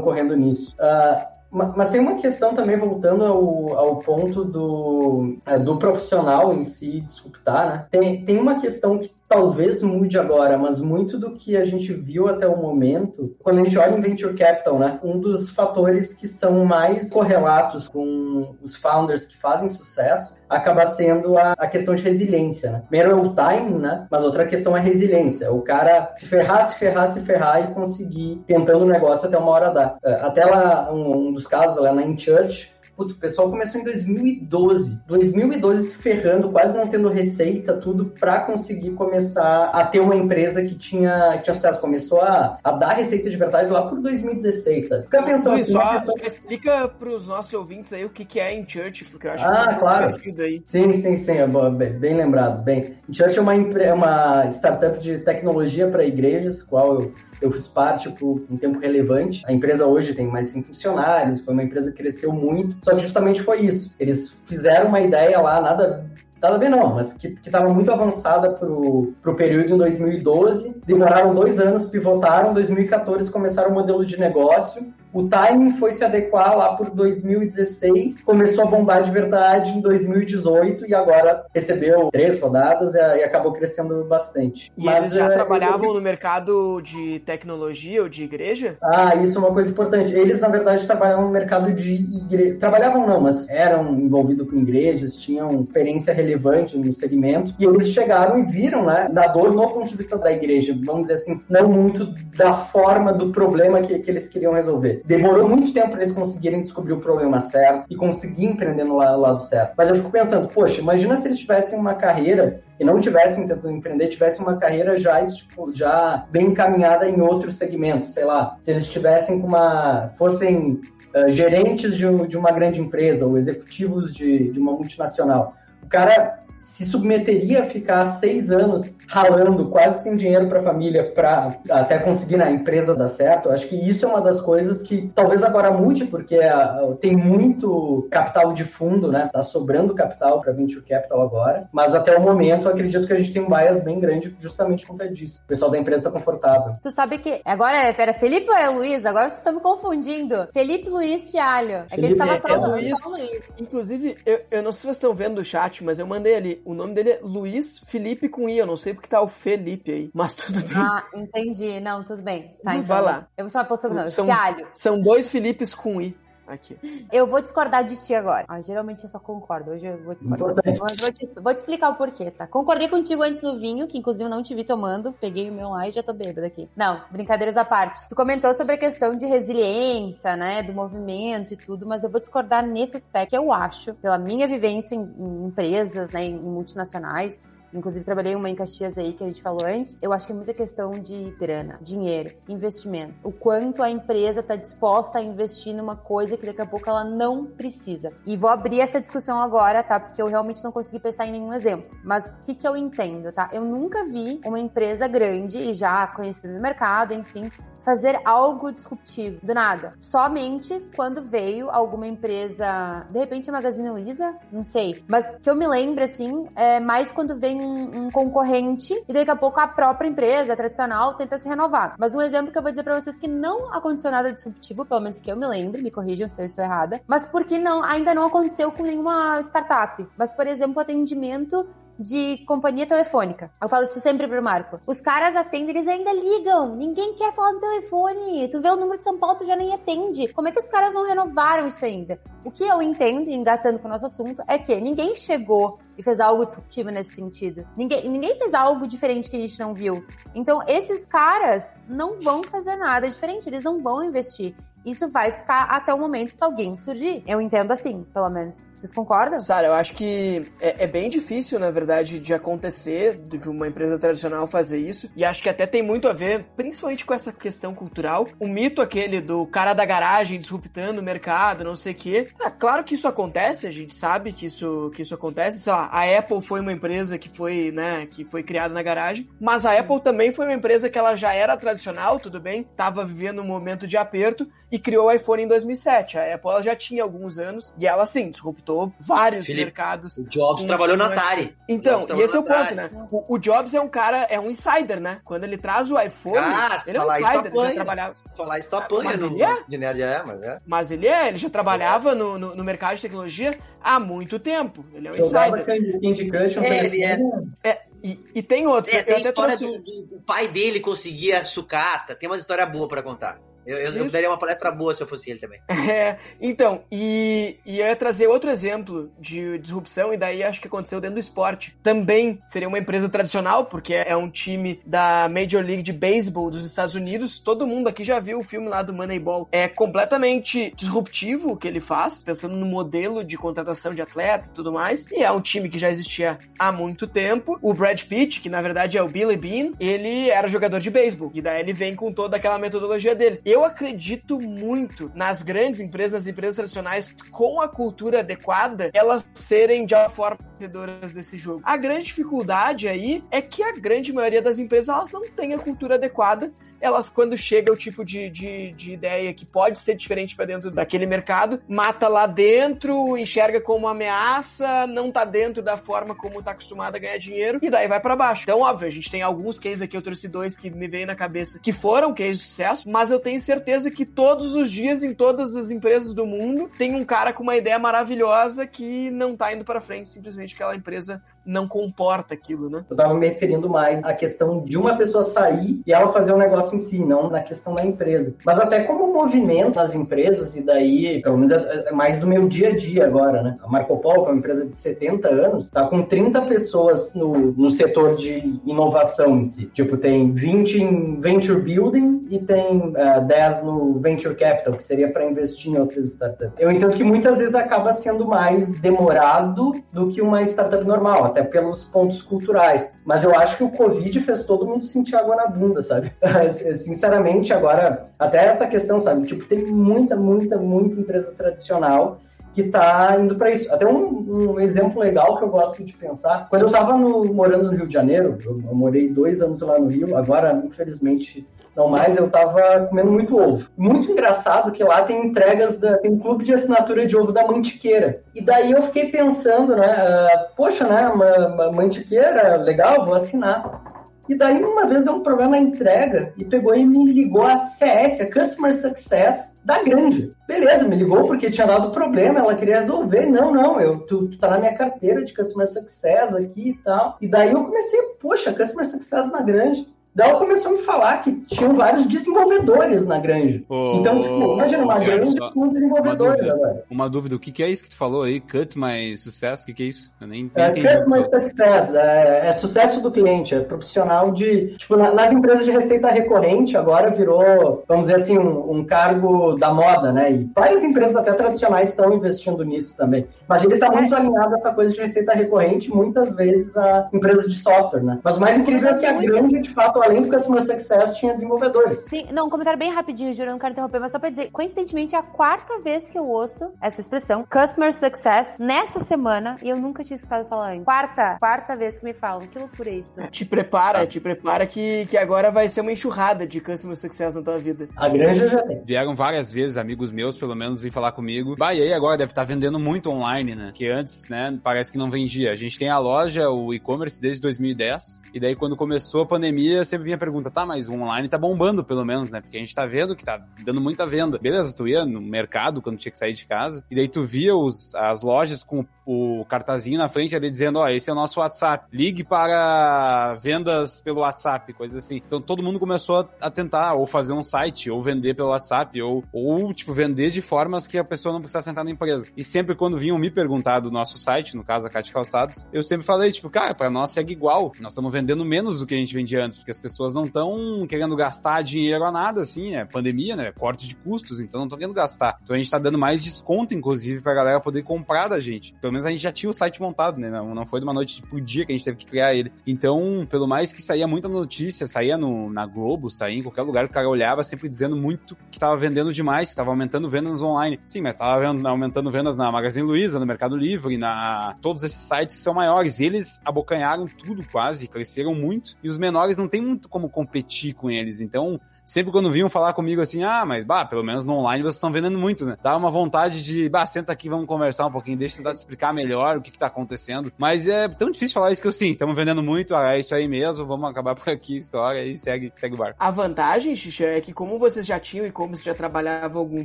correndo nisso. Uh, mas tem uma questão também, voltando ao, ao ponto do, é, do profissional em si disruptar, né? Tem, tem uma questão que talvez mude agora, mas muito do que a gente viu até o momento, quando a gente olha em Venture Capital, né? Um dos fatores que são mais correlatos com os founders que fazem sucesso acaba sendo a, a questão de resiliência, né? Primeiro é o timing, né? Mas outra questão é a resiliência. O cara se ferrar, se ferrar, se ferrar e conseguir tentando o negócio até uma hora dar. É, até lá, um, um dos casos lá na InChurch, Puto, o pessoal começou em 2012. 2012 se ferrando, quase não tendo receita, tudo, para conseguir começar a ter uma empresa que tinha, que tinha sucesso. Começou a, a dar receita de verdade lá por 2016, sabe? Fica pensando Luiz, assim, só, só explica pros nossos ouvintes aí o que, que é em Church, porque eu acho ah, que claro. aí. Sim, sim, sim, é bem, bem lembrado. Bem, Church é uma, é uma startup de tecnologia para igrejas, qual eu eu fiz parte por um tempo relevante. A empresa hoje tem mais cinco funcionários, foi uma empresa que cresceu muito, só que justamente foi isso. Eles fizeram uma ideia lá, nada Nada ver não, mas que estava muito avançada para o período em 2012, demoraram dois anos, pivotaram, em 2014 começaram o modelo de negócio, o timing foi se adequar lá por 2016, começou a bombar de verdade em 2018 e agora recebeu três rodadas e, e acabou crescendo bastante. E Mas, eles já é, trabalhavam eu... no mercado de tecnologia ou de igreja? Ah, isso é uma coisa importante. Eles, na verdade, trabalhavam no mercado de igreja. Trabalhavam não, mas eram envolvidos com igrejas, tinham experiência relevante no segmento. E eles chegaram e viram, né, da dor no ponto de vista da igreja, vamos dizer assim, não muito da forma do problema que, que eles queriam resolver. Demorou muito tempo para eles conseguirem descobrir o problema certo e conseguir empreender no lado certo. Mas eu fico pensando, poxa, imagina se eles tivessem uma carreira e não tivessem tentando empreender, tivessem uma carreira já, tipo, já bem encaminhada em outro segmento, sei lá. Se eles tivessem uma. fossem uh, gerentes de, de, uma grande empresa ou executivos de, de uma multinacional. O cara se submeteria a ficar seis anos ralando quase sem dinheiro para a família para até conseguir na empresa dar certo. Acho que isso é uma das coisas que talvez agora mude, porque uh, tem muito capital de fundo, né? Tá sobrando capital para venture capital agora, mas até o momento acredito que a gente tem um bias bem grande justamente por conta disso. O pessoal da empresa tá confortável. Tu sabe que agora é, era Felipe ou é Luiz? Agora vocês estão me confundindo. Felipe Luiz Fialho. É que ele tava só, é, Luiz. só Luiz. Inclusive, eu, eu não sei se vocês estão vendo no chat, mas eu mandei ali. O nome dele é Luiz Felipe com I. Eu não sei porque tá o Felipe aí. Mas tudo bem. Ah, entendi. Não, tudo bem. Tá, então. Vai lá. Eu vou chamar por sobrenome. São, Fialho. São dois Filipes com I. aqui. Eu vou discordar de ti agora. Ah, geralmente eu só concordo. Hoje eu vou discordar. Mas vou te, vou te explicar o porquê, tá? Concordei contigo antes do vinho, que inclusive não te vi tomando. Peguei o meu lá e já tô bêbada aqui. Não, brincadeiras à parte. Tu comentou sobre a questão de resiliência, né? Do movimento e tudo, mas eu vou discordar nesse aspecto. Eu acho, pela minha vivência em, em empresas, né? Em multinacionais, Inclusive, trabalhei uma em Caxias aí, que a gente falou antes. Eu acho que é muita questão de grana, dinheiro, investimento. O quanto a empresa está disposta a investir numa coisa que daqui a pouco ela não precisa. E vou abrir essa discussão agora, tá? Porque eu realmente não consegui pensar em nenhum exemplo. Mas o que, que eu entendo, tá? Eu nunca vi uma empresa grande e já conhecida no mercado, enfim, fazer algo disruptivo, do nada. Somente quando veio alguma empresa, de repente a Magazine Luiza, não sei, mas que eu me lembro assim, é mais quando vem um, concorrente e daqui a pouco a própria empresa tradicional tenta se renovar. Mas um exemplo que eu vou dizer pra vocês que não aconteceu nada disruptivo, pelo menos que eu me lembre, me corrijam se eu estou errada, mas porque não, ainda não aconteceu com nenhuma startup. Mas, por exemplo, atendimento de companhia telefônica. Eu falo isso sempre pro Marco. Os caras atendem, eles ainda ligam. Ninguém quer falar no telefone. Tu vê o número de São Paulo, tu já nem atende. Como é que os caras não renovaram isso ainda? O que eu entendo, engatando com o nosso assunto, é que ninguém chegou e fez algo disruptivo nesse sentido. Ninguém, ninguém fez algo diferente que a gente não viu. Então, esses caras não vão fazer nada diferente, eles não vão investir isso vai ficar até o momento que alguém surgir. Eu entendo assim, pelo menos. Vocês concordam? Sara, eu acho que é, é, bem difícil, na verdade, de acontecer de uma empresa tradicional fazer isso. E acho que até tem muito a ver, principalmente com essa questão cultural. O mito aquele do cara da garagem disruptando o mercado, não sei o quê. É claro que isso acontece, a gente sabe que isso, que isso acontece. Sei lá, a Apple foi uma empresa que foi, né, que foi criada na garagem. Mas a Apple também foi uma empresa que ela já era tradicional, tudo bem, tava vivendo um momento de aperto e criou o iPhone em 2007. A Apple já tinha alguns anos e ela, sim, disruptou vários Felipe, mercados. O Jobs trabalhou na Atari. Então, e esse é o ponto, né? O, o Jobs é um cara, é um insider, né? Quando ele traz o iPhone, Ah, ele é um insider, ele já trabalhava. Falar isso apanha Mas no, ele é? de nerd, é, mas é. Mas ele é, ele já trabalhava no, no, no mercado de tecnologia há muito tempo. Ele é um Jogava insider. Candy Crush É, ele é. É, e, e tem outros. É, tem a história trouxe- do, do- o pai dele conseguir a sucata. Tem uma história boa pra contar. Eu, eu, eu daria uma palestra boa se eu fosse ele também. É, então, e, e eu ia trazer outro exemplo de disrupção, e daí acho que aconteceu dentro do esporte. Também seria uma empresa tradicional, porque é um time da Major League de Baseball dos Estados Unidos. Todo mundo aqui já viu o filme lá do Moneyball. É completamente disruptivo o que ele faz, pensando no modelo de contratação de atleta e tudo mais. E é um time que já existia há muito tempo. O Brad Pitt, que na verdade é o Billy Bean, ele era jogador de beisebol. E daí ele vem com toda aquela metodologia dele. Eu acredito muito nas grandes empresas, nas empresas tradicionais, com a cultura adequada, elas serem de alguma forma vencedoras desse jogo. A grande dificuldade aí é que a grande maioria das empresas elas não têm a cultura adequada. Elas, quando chega o tipo de, de, de ideia que pode ser diferente para dentro daquele mercado, mata lá dentro, enxerga como ameaça, não tá dentro da forma como tá acostumado a ganhar dinheiro, e daí vai para baixo. Então, óbvio, a gente tem alguns cases aqui, eu trouxe dois que me veio na cabeça, que foram cases de sucesso, mas eu tenho certeza que todos os dias, em todas as empresas do mundo, tem um cara com uma ideia maravilhosa que não tá indo para frente, simplesmente aquela empresa não comporta aquilo, né? Eu tava me referindo mais à questão de uma pessoa sair e ela fazer o negócio em si, não na questão da empresa. Mas até como movimento nas empresas, e daí, pelo menos é é mais do meu dia a dia agora, né? A Marco Polo, que é uma empresa de 70 anos, tá com 30 pessoas no, no setor de inovação em si. Tipo, tem 20 em Venture Building e tem eh, 10 no Venture Capital, que seria para investir em outras startups. Eu entendo que muitas vezes acaba sendo mais demorado do que uma startup normal, até pelos pontos culturais. Mas eu acho que o Covid fez todo mundo sentir água na bunda, sabe? Sinceramente, agora, até essa questão, sabe? Tipo, tem muita, muita, muita empresa tradicional que tá indo para isso. Até um, um exemplo legal que eu gosto de pensar, quando eu tava no- morando no Rio de Janeiro, eu, eu morei dois anos lá no Rio, agora, infelizmente, não mais, eu tava comendo muito ovo. Muito engraçado que lá tem entregas, da, tem um clube de assinatura de ovo da Mantiqueira. E daí eu fiquei pensando, né, ah, poxa, né, uma, uma Mantiqueira, legal, vou assinar. E daí uma vez deu um problema na entrega e pegou e me ligou a CS, a Customer Success da grande. Beleza, me ligou porque tinha dado problema, ela queria resolver. Não, não, eu, tu, tu tá na minha carteira de Customer Success aqui e tal. E daí eu comecei, poxa, Customer Success na grande. Daí ela começou a me falar que tinham vários desenvolvedores na granja. Ô, então, tipo, imagina uma granja só com desenvolvedores dúvida. agora. Uma dúvida, o que, que é isso que tu falou aí? Cut mais sucesso? O que, que é isso? Eu nem, nem É, entendi. customer falou. success, é, é sucesso do cliente, é profissional de. Tipo, na- nas empresas de receita recorrente agora virou, vamos dizer assim, um, um cargo da moda, né? E várias empresas até tradicionais estão investindo nisso também. Mas ele está muito alinhado a essa coisa de receita recorrente, muitas vezes a empresas de software, né? Mas o mais incrível é que a grande, de fato, além do customer success, tinha desenvolvedores. Sim, não, um comentário bem rapidinho, juro, não quero interromper, mas só pra dizer, coincidentemente, é a quarta vez que eu ouço essa expressão, Customer Success, nessa semana, e eu nunca tinha escutado falar antes. Quarta, quarta vez que me falam. Que loucura é isso? Te prepara, te prepara que, que agora vai ser uma enxurrada de Customer Success na tua vida. A granja já tem. Vieram várias vezes, amigos meus, pelo menos, vir falar comigo. Bah, e aí agora deve estar vendendo muito online, né? Que antes, né, parece que não vendia. A gente tem a loja, o e-commerce, desde 2010. E daí, quando começou a pandemia, sempre vinha a pergunta, tá, mas o online tá bombando, pelo menos, né? Porque a gente tá vendo que tá dando muita venda. Beleza, tu ia no mercado quando tinha que sair de casa. E daí tu via os, as lojas com o cartazinho na frente ali dizendo, ó, esse é o nosso WhatsApp. Ligue para vendas pelo WhatsApp, coisa assim. Então todo mundo começou a, tentar ou fazer um site, ou vender pelo WhatsApp, ou, ou, tipo, vender de formas que a pessoa não precisasse sentar na empresa. E sempre quando vinham me perguntar do nosso site, no caso a Cate Calçados, eu sempre falei, tipo, cara, pra nós segue igual. Nós estamos vendendo menos do que a gente vendia antes, porque as pessoas não estão querendo gastar dinheiro a nada, assim, é pandemia, né? Corte de custos, então não estão querendo gastar. Então a gente tá dando mais desconto, inclusive, pra galera poder comprar da gente. Pelo menos a gente já tinha o site montado, né? Não, não foi de uma noite pro dia que a gente teve que criar ele. Então, pelo mais que saía muita notícia, saía no, na Globo, saía em qualquer lugar, o cara olhava sempre dizendo muito que tava vendendo demais, que tava aumentando vendas online. Sim, mas tava aumentando vendas na Magazine Luiza, no Mercado Livre, na todos esses sites que são maiores. Eles abocanharam tudo quase, cresceram muito. E os menores não tem muito como competir com eles. Então, sempre quando vinham falar comigo assim, ah, mas bah, pelo menos no online vocês estão vendendo muito, né? Dá uma vontade de, bah, senta aqui, vamos conversar um pouquinho, deixa eu tentar te explicar melhor o que que tá acontecendo. Mas é tão difícil falar isso que eu sim, estamos vendendo muito, ah, é isso aí mesmo, vamos acabar por aqui, história, e segue, segue o barco. A vantagem, Xixa, é que como vocês já tinham e-commerce já trabalhava há algum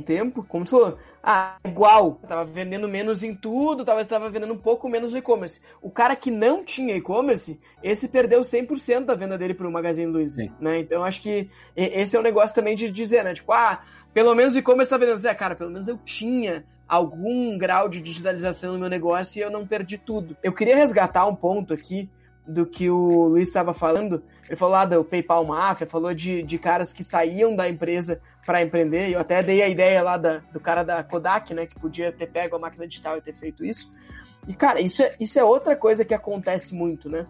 tempo, como tu falou, ah, igual, tava vendendo menos em tudo, talvez tava vendendo um pouco menos no e-commerce. O cara que não tinha e-commerce, esse perdeu 100% da venda dele pro Magazine Luiza, Sim. né? Então acho que esse é um negócio também de dizer, né? Tipo, ah, pelo menos o e-commerce tá vendendo. É, cara, pelo menos eu tinha algum grau de digitalização no meu negócio e eu não perdi tudo. Eu queria resgatar um ponto aqui do que o Luiz estava falando. Ele falou lá do PayPal Mafia, falou de, de caras que saíam da empresa para empreender. Eu até dei a ideia lá da, do cara da Kodak, né, que podia ter pego a máquina digital e ter feito isso. E, cara, isso é, isso é outra coisa que acontece muito, né?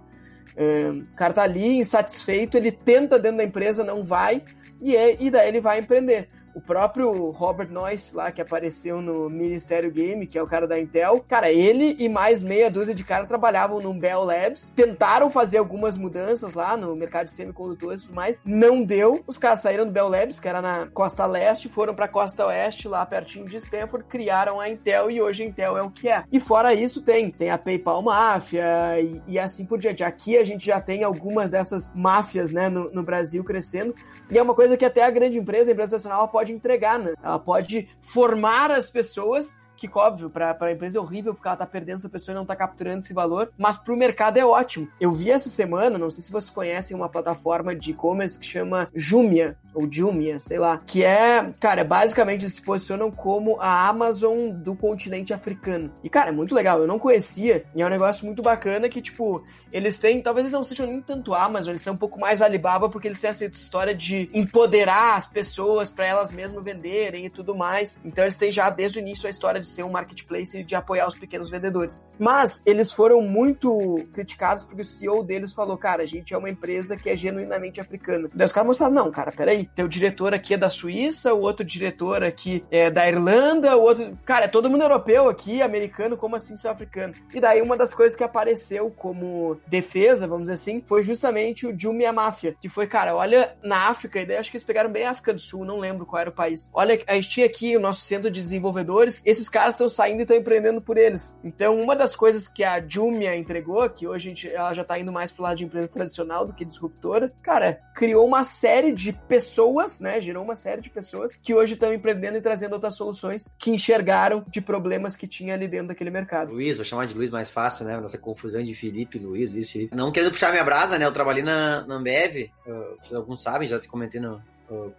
É, o cara tá ali insatisfeito, ele tenta dentro da empresa, não vai, e, é, e daí ele vai empreender. O próprio Robert Noyce lá, que apareceu no Ministério Game, que é o cara da Intel, cara, ele e mais meia dúzia de caras trabalhavam no Bell Labs, tentaram fazer algumas mudanças lá no mercado de semicondutores e tudo mais, não deu. Os caras saíram do Bell Labs, que era na costa leste, foram pra costa oeste, lá pertinho de Stanford, criaram a Intel e hoje a Intel é o que é. E fora isso, tem, tem a PayPal Máfia e, e assim por diante. Aqui a gente já tem algumas dessas máfias, né, no, no Brasil crescendo. E é uma coisa que até a grande empresa, a empresa nacional, pode entregar, né? Ela pode formar as pessoas que, óbvio, pra, pra empresa é horrível porque ela tá perdendo essa pessoa e não tá capturando esse valor, mas pro mercado é ótimo. Eu vi essa semana, não sei se vocês conhecem uma plataforma de e-commerce que chama Jumia, ou Jumia, sei lá, que é, cara, basicamente eles se posicionam como a Amazon do continente africano. E, cara, é muito legal, eu não conhecia, e é um negócio muito bacana que, tipo, eles têm, talvez eles não sejam nem tanto Amazon, eles são um pouco mais Alibaba porque eles têm essa história de empoderar as pessoas para elas mesmas venderem e tudo mais. Então eles têm já desde o início a história de ser um marketplace e de apoiar os pequenos vendedores. Mas eles foram muito criticados porque o CEO deles falou, cara, a gente é uma empresa que é genuinamente africana. Daí os caras mostraram, não, cara, peraí, teu diretor aqui é da Suíça, o outro diretor aqui é da Irlanda, o outro... Cara, é todo mundo europeu aqui, americano, como assim ser africano? E daí uma das coisas que apareceu como defesa, vamos dizer assim, foi justamente o Jumia Máfia, que foi, cara, olha na África, e daí acho que eles pegaram bem a África do Sul, não lembro qual era o país. Olha, a gente tinha aqui o nosso centro de desenvolvedores, esses caras estão saindo e estão empreendendo por eles. Então, uma das coisas que a Jumia entregou, que hoje gente, ela já tá indo mais pro lado de empresa tradicional do que disruptora, cara, criou uma série de pessoas, né? Gerou uma série de pessoas que hoje estão empreendendo e trazendo outras soluções que enxergaram de problemas que tinha ali dentro daquele mercado. Luiz, vou chamar de Luiz mais fácil, né? Nossa confusão de Felipe, Luiz, Luiz, Felipe. Não querendo puxar minha brasa, né? Eu trabalhei na, na Ambev, uh, alguns sabem, já te comentei no,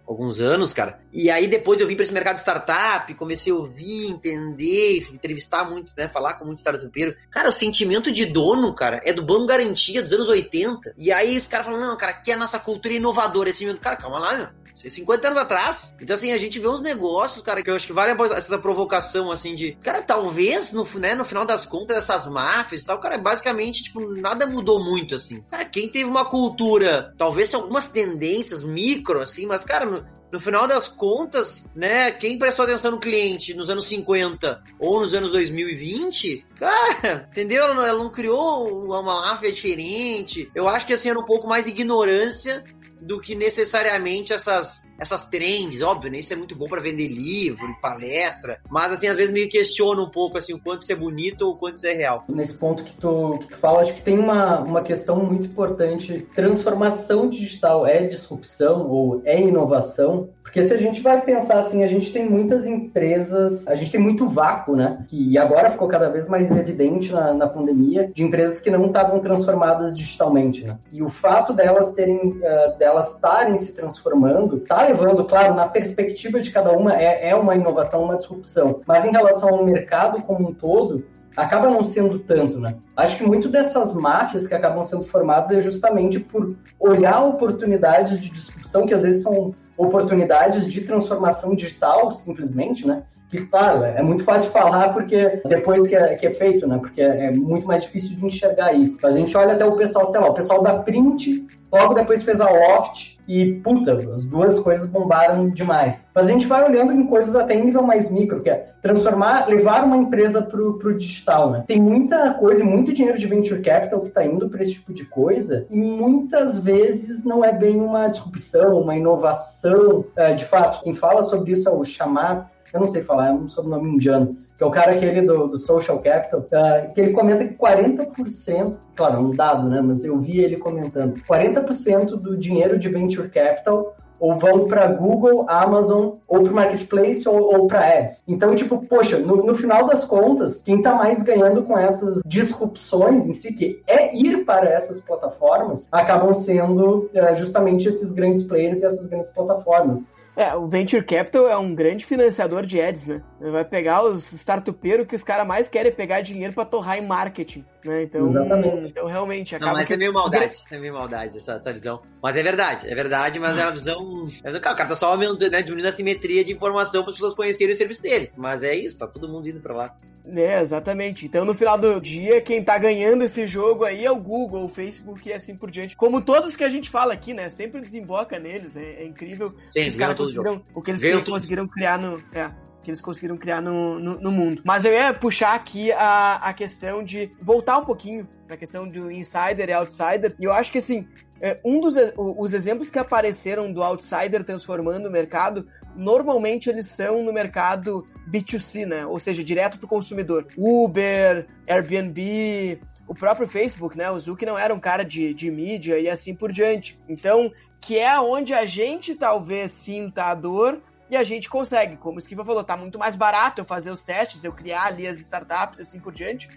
alguns anos, cara. E aí depois eu vim para esse mercado de startup, comecei a ouvir, entender, entrevistar muito, né? Falar com muito startupeiro. Cara, o sentimento de dono, cara, é do Banco Garantia dos anos 80. E aí os caras falam, não, cara, aqui é a nossa cultura inovadora. Esse sentimento, cara, calma lá, meu. Isso é 50 anos atrás. Então, assim, a gente vê uns negócios, cara, que eu acho que vale essa provocação, assim, de. Cara, talvez, no, né, no final das contas, essas máfias e tal, cara, basicamente, tipo, nada mudou muito, assim. Cara, quem teve uma cultura, talvez algumas tendências micro, assim, mas, cara, no, no final das contas, né, quem prestou atenção no cliente nos anos 50 ou nos anos 2020, cara, entendeu? Ela não, ela não criou uma máfia diferente. Eu acho que, assim, era um pouco mais ignorância do que necessariamente essas, essas trends, óbvio, né? Isso é muito bom para vender livro, palestra, mas assim, às vezes me questiona um pouco assim, o quanto isso é bonito ou o quanto isso é real. Nesse ponto que tu, que tu fala, acho que tem uma, uma questão muito importante. Transformação digital é disrupção ou é inovação? Porque se a gente vai pensar assim, a gente tem muitas empresas, a gente tem muito vácuo, né? Que agora ficou cada vez mais evidente na, na pandemia, de empresas que não estavam transformadas digitalmente, né? E o fato delas terem, uh, delas estarem se transformando, tá levando, claro, na perspectiva de cada uma, é, é uma inovação, uma disrupção. Mas em relação ao mercado como um todo, acaba não sendo tanto, né? Acho que muito dessas máfias que acabam sendo formadas é justamente por olhar oportunidades de disrupção que às vezes são oportunidades de transformação digital, simplesmente, né? Que, claro, é muito fácil falar porque depois que é, que é feito, né? Porque é muito mais difícil de enxergar isso. A gente olha até o pessoal, sei lá, o pessoal da Print, logo depois fez a Loft, e, puta, as duas coisas bombaram demais. Mas a gente vai olhando em coisas até em nível mais micro, que é transformar, levar uma empresa pro, pro digital, né? Tem muita coisa, muito dinheiro de venture capital que está indo para esse tipo de coisa e muitas vezes não é bem uma disrupção, uma inovação. É, de fato, quem fala sobre isso é o Shamat, eu não sei falar, é um sobrenome indiano, que é o cara aquele do, do Social Capital, uh, que ele comenta que 40%, claro, é um dado, né, mas eu vi ele comentando, 40% do dinheiro de Venture Capital ou vão para Google, Amazon, ou para Marketplace, ou, ou para Ads. Então, tipo, poxa, no, no, final das contas, quem está mais ganhando com essas disrupções em si, que é ir para essas plataformas, acabam sendo é, justamente esses grandes players e essas grandes plataformas. É, o Venture Capital é um grande financiador de ads, né? Vai pegar os startupeiros que os caras mais querem pegar dinheiro para torrar em marketing, né? Então, Exatamente. então realmente acaba Não, mas que... é meio maldade, é meio maldade essa, essa visão. Mas é verdade, é verdade, mas é uma visão... É, cara, o cara tá só aumentando, né, diminuindo a simetria de informação para as pessoas conhecerem o serviço dele. Mas é isso, tá todo mundo indo para lá. É, exatamente. Então, no final do dia, quem tá ganhando esse jogo aí é o Google, o Facebook e assim por diante. Como todos que a gente fala aqui, né? Sempre desemboca neles, é, é incrível. Sim, os caras conseguiram, o que eles conseguiram criar no. É, que eles conseguiram criar no, no, no, mundo. Mas eu ia puxar aqui a, a questão de voltar um pouquinho na questão do insider e outsider. E eu acho que assim, é, um dos os exemplos que apareceram do outsider transformando o mercado normalmente eles são no mercado B2C, né? Ou seja, direto para o consumidor. Uber, Airbnb, o próprio Facebook, né? O Zuck não era um cara de, de mídia e assim por diante. Então, que é onde a gente talvez sinta a dor e a gente consegue. Como o Esquiva falou, tá muito mais barato eu fazer os testes, eu criar ali as startups e assim por diante.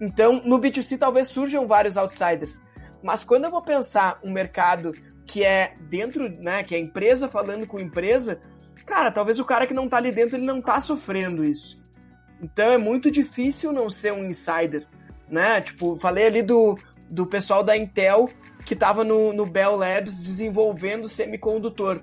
Então, no B2C talvez surjam vários outsiders. Mas quando eu vou pensar um mercado que é dentro, né, que é empresa falando com empresa, cara, talvez o cara que não tá ali dentro, ele não tá sofrendo isso. Então é muito difícil não ser um insider, né? Tipo, falei ali do, do pessoal da Intel que tava no, no Bell Labs desenvolvendo semicondutor.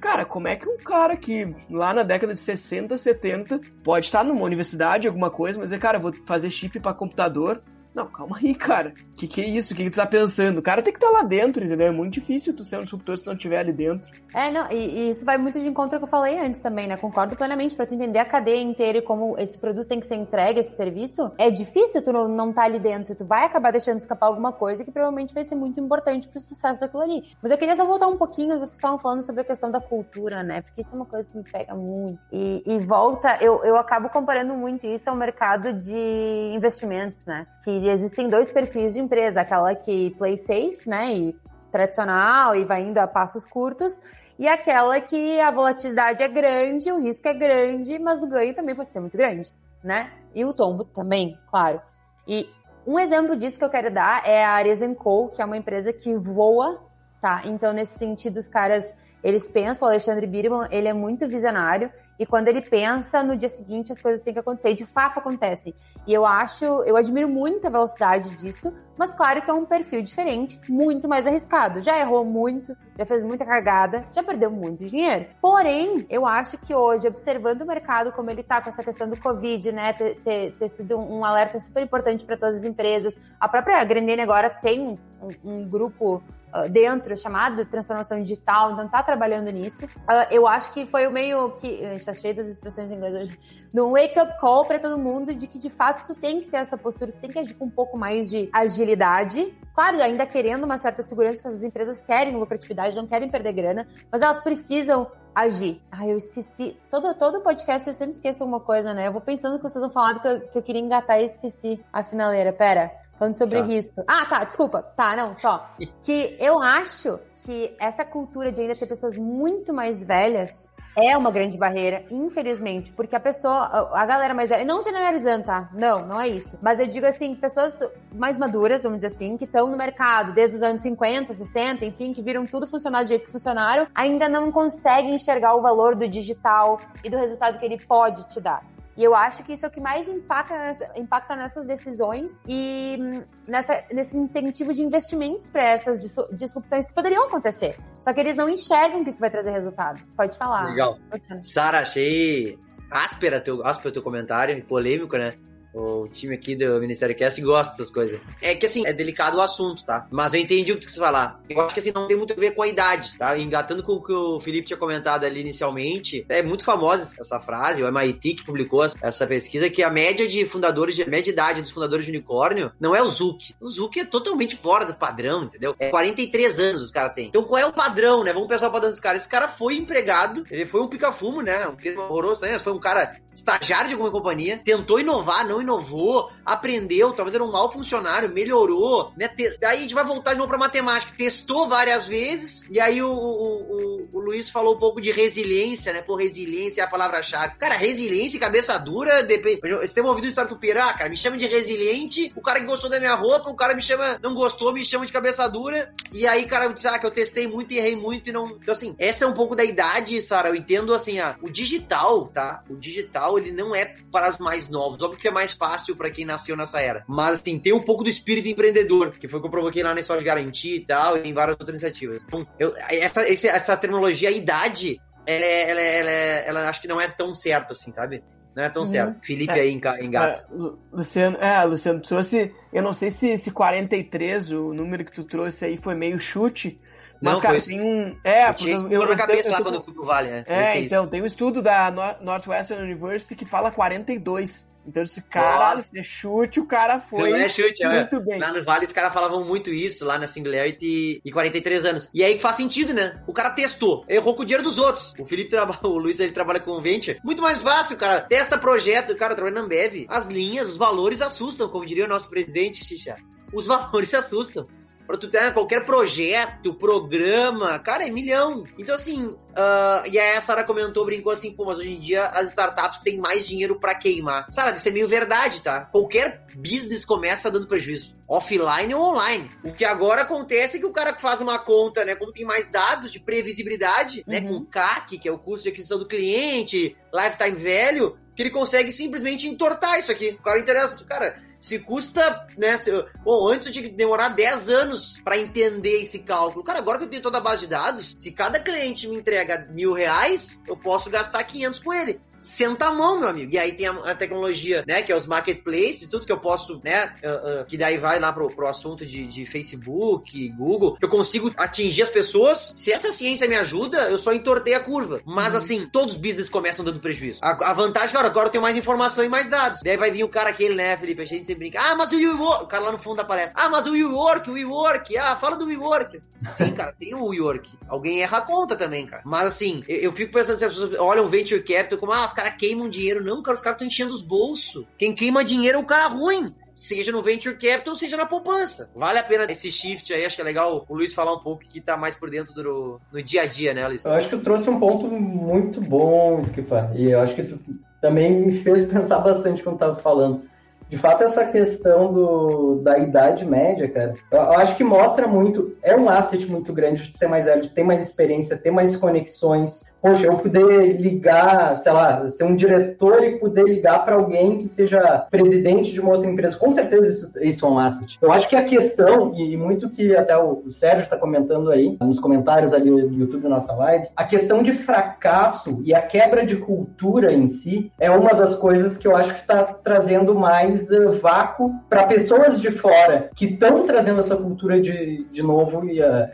Cara, como é que um cara que lá na década de 60, 70 pode estar numa universidade, alguma coisa, mas é, cara, vou fazer chip para computador, Não, calma aí, cara. Que que é isso? O que, que tu tá pensando? O cara tem que estar tá lá dentro, entendeu? É muito difícil tu ser um disruptor se não estiver ali dentro. É, não, e, e, isso vai muito de encontro que eu falei antes também, né? Concordo plenamente. Pra tu entender a cadeia inteira e como esse produto tem que ser entregue, esse serviço, é difícil tu não, não tá ali dentro. Tu vai acabar deixando escapar alguma coisa que provavelmente vai ser muito importante pro sucesso daquilo ali. Mas eu queria só voltar um pouquinho, vocês estavam falando sobre a questão da cultura, né? Porque isso é uma coisa que me pega muito. E, e volta, eu, eu acabo comparando muito isso ao mercado de investimentos, né? Que existem dois perfis de empresa, aquela que play safe, né? E tradicional e vai indo a passos curtos, e aquela que a volatilidade é grande, o risco é grande, mas o ganho também pode ser muito grande, né? E o tombo também, claro. E um exemplo disso que eu quero dar é a Arezzo Co, que é uma empresa que voa, tá? Então, nesse sentido, os caras, eles pensam, o Alexandre Birman, ele é muito visionário, e quando ele pensa, no dia seguinte as coisas têm que acontecer. E de fato acontecem. E eu acho, eu admiro muito a velocidade disso, mas claro que é um perfil diferente, muito mais arriscado. Já errou muito, já fez muita cagada, já perdeu muito dinheiro. Porém, eu acho que hoje, observando o mercado como ele tá com essa questão do Covid, né, ter, ter, ter sido um alerta super importante para todas as empresas. A própria Grandene agora tem um, um grupo uh, dentro chamado Transformação Digital, então tá trabalhando nisso. Uh, eu acho que foi o meio que tá cheio das expressões em inglês hoje, no wake up call para todo mundo de que de fato tu tem que ter essa postura, tu tem que agir com um pouco mais de agilidade. Claro, ainda querendo uma certa segurança, porque as empresas querem lucratividade, não querem perder grana, mas elas precisam agir. Ai, eu esqueci. Todo, todo podcast eu sempre esqueço alguma coisa, né? Eu vou pensando que vocês vão falar que eu, que eu queria engatar e esqueci a finaleira. Pera. Falando sobre tá. risco. Ah, tá, desculpa. Tá, não, só. Que eu acho que essa cultura de ainda ter pessoas muito mais velhas é uma grande barreira, infelizmente, porque a pessoa, a galera mais velha, não generalizando, tá? Não, não é isso. Mas eu digo assim, pessoas mais maduras, vamos dizer assim, que estão no mercado desde os anos 50, 60, enfim, que viram tudo funcionar do jeito que funcionaram, ainda não conseguem enxergar o valor do digital e do resultado que ele pode te dar. E eu acho que isso é o que mais impacta, nessa, impacta nessas decisões e hum, nessa, nesse incentivo de investimentos para essas disrupções que poderiam acontecer. Só que eles não enxergam que isso vai trazer resultado. Pode falar. Legal. Sara, achei áspera teu, áspero teu comentário, polêmico, né? O time aqui do Ministério Cast gosta dessas coisas. É que assim, é delicado o assunto, tá? Mas eu entendi o que você falar. Eu acho que assim, não tem muito a ver com a idade, tá? Engatando com o que o Felipe tinha comentado ali inicialmente, é muito famosa essa frase, o MIT que publicou essa pesquisa, que a média de fundadores, a média de idade dos fundadores de unicórnio não é o Zuck. O Zuck é totalmente fora do padrão, entendeu? É 43 anos os caras têm. Então qual é o padrão, né? Vamos pensar o padrão desse cara. Esse cara foi empregado, ele foi um pica-fumo, né? Um horroroso, né? Foi um cara estagiário de alguma companhia, tentou inovar, não inovou, aprendeu, talvez era um mau funcionário, melhorou, né? Te... Daí a gente vai voltar de novo pra matemática, testou várias vezes, e aí o, o, o, o Luiz falou um pouco de resiliência, né? Pô, resiliência é a palavra-chave. Cara, resiliência e cabeça dura, depende. Você tem ouvido história do ah, cara, me chama de resiliente, o cara que gostou da minha roupa, o cara me chama, não gostou, me chama de cabeça dura, e aí, cara, eu disse, ah, que eu testei muito e errei muito e não. Então, assim, essa é um pouco da idade, Sara. Eu entendo, assim, ah, o digital, tá? O digital, ele não é para os mais novos. Óbvio que é mais fácil para quem nasceu nessa era. Mas, assim, tem um pouco do espírito empreendedor, que foi o que eu provoquei lá na história de garantia e tal, e em várias outras iniciativas. Então, eu, essa, essa terminologia, a idade, ela, é, ela, é, ela, é, ela acho que não é tão certo assim, sabe? Não é tão uhum. certo. Felipe é, aí engata. É, Luciano, é, Luciano, tu trouxe. Eu não sei se, se 43, o número que tu trouxe aí, foi meio chute. Mas, não, cara, tem um. É, eu tinha isso eu, na cabeça eu, lá eu, quando eu fui pro Vale, né? É, então, tem um estudo da Northwestern University que fala 42. Então, esse caralho, se é chute, o cara foi. Não é chute, é. muito é. bem. Lá no Vale, os caras falavam muito isso, lá na Singularity, e 43 anos. E aí faz sentido, né? O cara testou, errou com o dinheiro dos outros. O Felipe trabalha, o Luiz, ele trabalha com venture. Muito mais fácil, cara. Testa projeto, o cara trabalha na Ambev. As linhas, os valores assustam, como diria o nosso presidente, Xixa. Os valores assustam para tu ter qualquer projeto, programa, cara, é milhão. Então, assim, uh, e aí a Sara comentou, brincou assim, pô, mas hoje em dia as startups têm mais dinheiro para queimar. Sara, isso é meio verdade, tá? Qualquer business começa dando prejuízo, offline ou online. O que agora acontece é que o cara faz uma conta, né, como tem mais dados de previsibilidade, né, uhum. né, com CAC, que é o custo de aquisição do cliente, lifetime value, que ele consegue simplesmente entortar isso aqui. O cara interessa, cara, Se custa, né? Se, bom, antes eu tinha que demorar 10 anos pra entender esse cálculo. Cara, agora que eu tenho toda a base de dados, se cada cliente me entrega mil reais, eu posso gastar 500 com ele. Senta a mão, meu amigo. E aí tem a, a tecnologia, né? Que é os marketplaces tudo que eu posso, né? Uh, uh, que daí vai lá pro, pro assunto de, de Facebook, Google, que eu consigo atingir as pessoas. Se essa ciência me ajuda, eu só entortei a curva. Mas uhum. assim, todos os business começam dando prejuízo. A, a vantagem, cara, agora eu tenho mais informação e mais dados. Daí vai vir o cara aquele, né, Felipe? A gente brinca. Ah, mas o WeWork. O cara lá no fundo da palestra. Ah, mas o WeWork, o WeWork. Ah, fala do WeWork. Sim, cara, tem o WeWork. Alguém erra a conta também, cara. Mas assim, eu, eu fico pensando se as pessoas olham o Venture Capital como, ah, os caras queimam dinheiro. Não, cara, os caras estão enchendo os bolsos. Quem queima dinheiro é o cara ruim seja no venture capital, seja na poupança. Vale a pena esse shift aí, acho que é legal o Luiz falar um pouco que tá mais por dentro do no dia a dia, né, Luiz? Eu acho que tu trouxe um ponto muito bom, Skifa, e eu acho que tu também me fez pensar bastante quando tava falando. De fato, essa questão do, da idade média, cara, eu, eu, acho que mostra muito, é um asset muito grande de ser mais velho, ter mais experiência, ter mais conexões, poxa, eu poder ligar, sei lá, ser um diretor e poder ligar para alguém que seja presidente de uma outra empresa, com certeza isso, isso é um asset. Eu acho que a questão, e muito que até o, Sérgio está comentando aí, nos comentários ali do YouTube da nossa live, a questão de fracasso e a quebra de cultura em si é uma das coisas que eu acho que está trazendo mais uh, vácuo para pessoas de fora que estão trazendo essa cultura de, de novo e uh,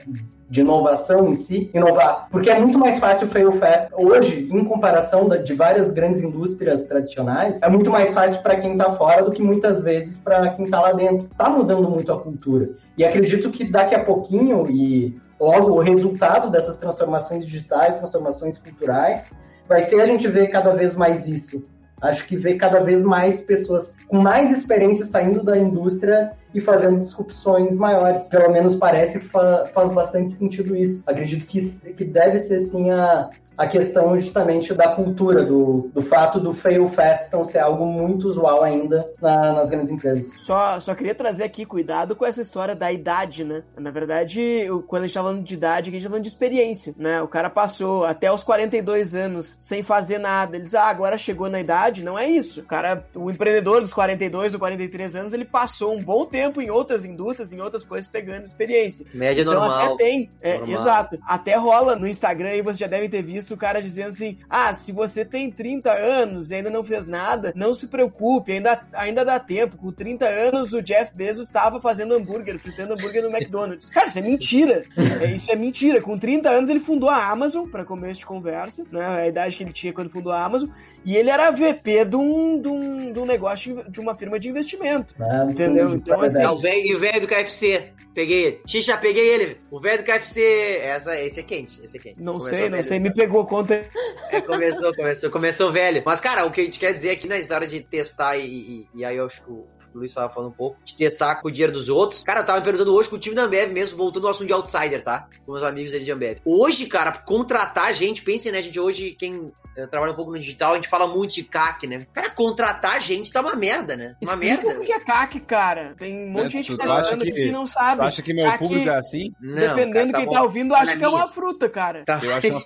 de inovação em si, inovar. Porque é muito mais fácil fail fast hoje, em comparação de várias grandes indústrias tradicionais, é muito mais fácil para quem está fora do que muitas vezes para quem está lá dentro. Está mudando muito a cultura. E acredito que daqui a pouquinho, e logo o resultado dessas transformações digitais, transformações culturais, vai ser a gente ver cada vez mais isso acho que vê cada vez mais pessoas com mais experiência saindo da indústria e fazendo disrupções maiores. Pelo menos parece que fa faz bastante sentido isso. Acredito que, que deve ser sim a, a questão justamente da cultura, do, do fato do fail fast não ser algo muito usual ainda na, nas grandes empresas. Só, só queria trazer aqui cuidado com essa história da idade, né? Na verdade, quando a gente tá falando de idade, a gente tá falando de experiência, né? O cara passou até os 42 anos sem fazer nada. Eles, ah, agora chegou na idade. Não é isso. O cara, o empreendedor dos 42 ou 43 anos, ele passou um bom tempo em outras indústrias, em outras coisas, pegando experiência. Média então, normal. Até tem, é, exato. Até rola no Instagram aí, vocês já devem ter visto o cara dizendo assim: ah, se você tem 30 anos e ainda não fez nada, não se preocupe, ainda, ainda dá tempo. Com 30 anos, o Jeff Bezos estava fazendo hambúrguer, fritando hambúrguer no McDonald's. Cara, isso é mentira. É, isso é mentira. Com 30 anos, ele fundou a Amazon, para começo de conversa, né? A idade que ele tinha quando fundou a Amazon. E ele era VP de um, de um, de um negócio, de uma firma de investimento. Ah, entendeu? Então, assim. E o velho do KFC. Peguei ele. Xixa, peguei ele. O velho do KFC. Essa, esse é quente. Esse é quente. Não começou sei, não sei. Me pegou conta. É, começou, começou. Começou velho. Mas, cara, o que a gente quer dizer aqui na história de testar e, e, e aí eu acho que o o Luiz estava falando um pouco, de testar com o dinheiro dos outros. Cara, eu tava me perguntando hoje com o time da Ambev mesmo, voltando ao assunto de outsider, tá? Com meus amigos dele de Ambev. Hoje, cara, contratar gente, pensem, né, gente, hoje, quem eh, trabalha um pouco no digital, a gente fala muito de CAC, né? Cara, contratar gente tá uma merda, né? Uma Explica merda. O que é CAC, cara? Tem um monte é, de gente que tá que, que não sabe. Tu acha que meu CAC, público é assim? Não, dependendo cara, tá quem tá ouvindo, acha que é uma fruta, cara. Tá. Eu acho uma...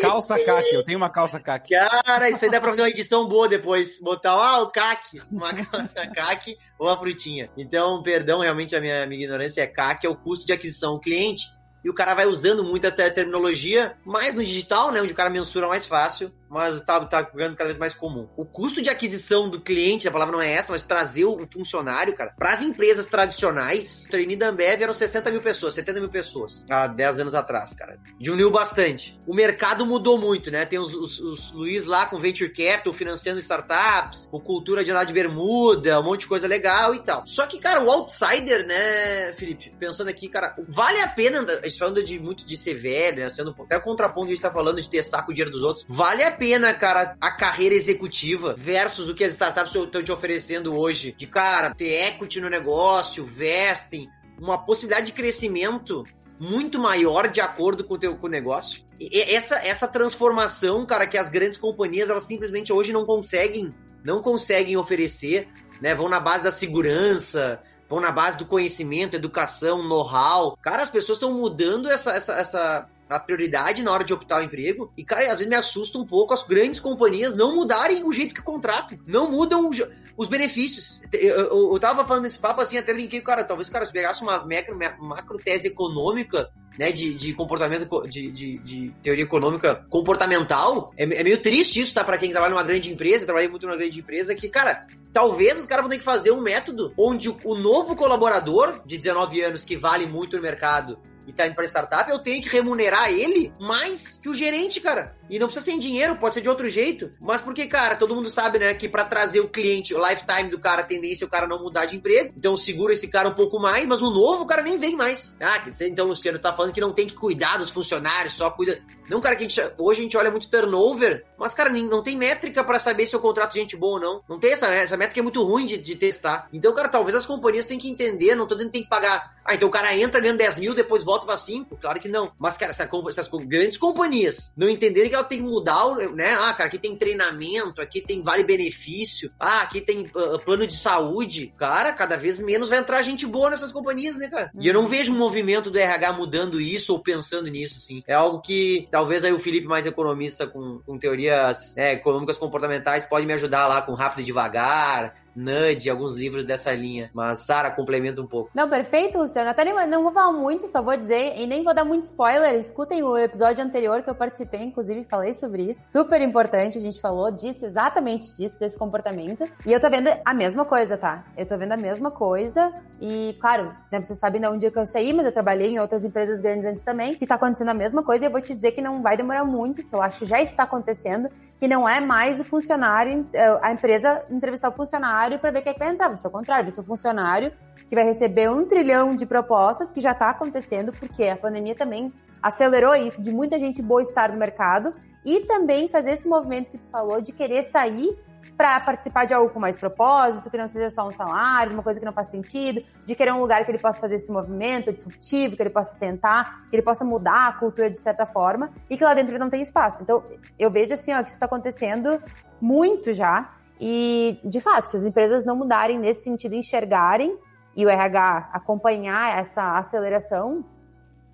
calça CAC, eu tenho uma calça CAC. Cara, isso aí dá pra fazer uma edição boa depois. Botar, ah, o CAC, uma calça CAC ou a frutinha. Então, perdão, realmente a minha, minha ignorância é CAC, é o custo de aquisição do cliente. E o cara vai usando muito essa terminologia, mais no digital, né? Onde o cara mensura mais fácil mas tá, tá ficando cada vez mais comum. O custo de aquisição do cliente, a palavra não é essa, mas trazer o funcionário, cara, para as empresas tradicionais, o trainee da Ambev eram 60 mil pessoas, 70 mil pessoas, há 10 anos atrás, cara. Diminuiu bastante. O mercado mudou muito, né? Tem os, os, os Luiz lá com Venture Capital, financiando startups, com cultura de andar de bermuda, um monte de coisa legal e tal. Só que, cara, o outsider, né, Felipe, pensando aqui, cara, vale a pena, gente falando de muito de ser velho, né, sendo até o contraponto que a gente tá falando de testar com o dinheiro dos outros, vale a pena, cara, a carreira executiva versus o que as startups estão te oferecendo hoje. De, cara, ter equity no negócio, vesting, uma possibilidade de crescimento muito maior de acordo com o teu com o negócio. E essa, essa transformação, cara, que as grandes companhias, elas simplesmente hoje não conseguem, não conseguem oferecer, né? Vão na base da segurança, vão na base do conhecimento, educação, know-how. Cara, as pessoas estão mudando essa, essa, essa, a prioridade na hora de optar o emprego. E, cara, às vezes me assusta um pouco as grandes companhias não mudarem o jeito que contratam. Não mudam os benefícios. Eu, eu, eu tava falando nesse papo assim, até brinquei, cara, talvez cara pegasse uma macro, macro tese econômica né, de, de comportamento, de, de, de, teoria econômica comportamental, é, é meio triste isso, tá? Pra quem trabalha numa grande empresa, eu trabalhei muito numa grande empresa, que, cara, talvez os caras vão ter que fazer um método onde o, o novo colaborador de 19 anos, que vale muito no mercado, e tá indo pra startup, eu tenho que remunerar ele mais que o gerente, cara. E não precisa ser em dinheiro, pode ser de outro jeito. Mas porque, cara, todo mundo sabe, né, que para trazer o cliente, o lifetime do cara, a tendência é o cara não mudar de emprego. Então segura esse cara um pouco mais, mas o novo o cara nem vem mais. Ah, então o Luciano tá falando que não tem que cuidar dos funcionários, só cuida. Não, cara, que a gente, hoje a gente olha muito turnover, mas, cara, não tem métrica para saber se eu contrato gente boa ou não. Não tem essa, essa métrica é muito ruim de, de testar. Então, cara, talvez as companhias tenham que entender, não tô dizendo que tem que pagar. Ah, então o cara entra ganhando 10 mil, depois volta pra 5. Claro que não. Mas, cara, essas, essas grandes companhias não entenderem que ela tem que mudar, né? Ah, cara, aqui tem treinamento, aqui tem vale benefício, ah, aqui tem uh, plano de saúde. Cara, cada vez menos vai entrar gente boa nessas companhias, né, cara? E eu não uhum. vejo um movimento do RH mudando isso ou pensando nisso, assim. É algo que talvez aí o Felipe, mais economista, com, com teorias né, econômicas comportamentais, pode me ajudar lá com Rápido e Devagar, Nudge, alguns livros dessa linha. Mas Sara complementa um pouco. Não, perfeito, Luciano. Até nem, não vou falar muito, só vou dizer, e nem vou dar muito spoiler. Escutem o episódio anterior que eu participei, inclusive falei sobre isso. Super importante, a gente falou disso, exatamente disso, desse comportamento. E eu tô vendo a mesma coisa, tá? Eu tô vendo a mesma coisa. E, claro, né, você sabe não onde que eu saí, mas eu trabalhei em outras empresas grandes antes também, que tá acontecendo a mesma coisa. E eu vou te dizer que não vai demorar muito, que eu acho que já está acontecendo, que não é mais o funcionário, eh, a empresa entrevistar o funcionário funcionário para ver quem é que vai entrar. Vai ser o contrário, vai ser o funcionário que vai receber um trilhão de propostas, que já está acontecendo, porque a pandemia também acelerou isso, de muita gente boa estar no mercado, e também fazer esse movimento que tu falou de querer sair para participar de algo com mais propósito, que não seja só um salário, uma coisa que não faz sentido, de querer um lugar que ele possa fazer esse movimento disruptivo, que ele possa tentar, que ele possa mudar a cultura de certa forma, e que lá dentro ele não tem espaço. Então, eu vejo assim, ó, que isso está acontecendo muito já, e, de fato, se as empresas não mudarem nesse sentido, enxergarem e o RH acompanhar essa aceleração,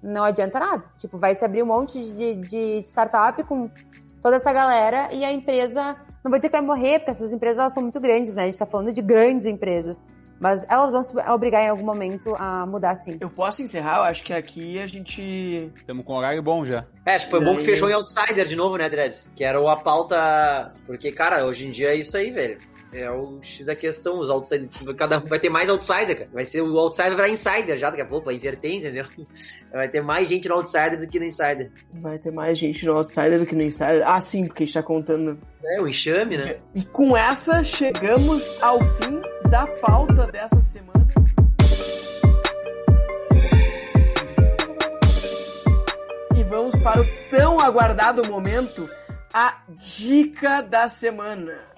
não adianta nada. Tipo, vai se abrir um monte de, de startup com toda essa galera e a empresa, não vou dizer que vai morrer, porque essas empresas elas são muito grandes, né? A gente tá falando de grandes empresas. Mas elas vão se obrigar em algum momento a mudar sim. Eu posso encerrar? Eu acho que aqui a gente. Estamos com horário bom já. É, acho que foi bom que fechou em Outsider de novo, né, Dreds? Que era a pauta. Porque, cara, hoje em dia é isso aí, velho. É o X da questão, os outsiders. Cada vai ter mais outsider, cara. Vai ser o outsider virar insider já daqui a pouco, vai inverter, entendeu? Vai ter mais gente no outsider do que no insider. Vai ter mais gente no outsider do que no insider. Ah, sim, porque a gente tá contando. É, o enxame, né? E com essa, chegamos ao fim da pauta dessa semana. E vamos para o tão aguardado momento, a dica da semana.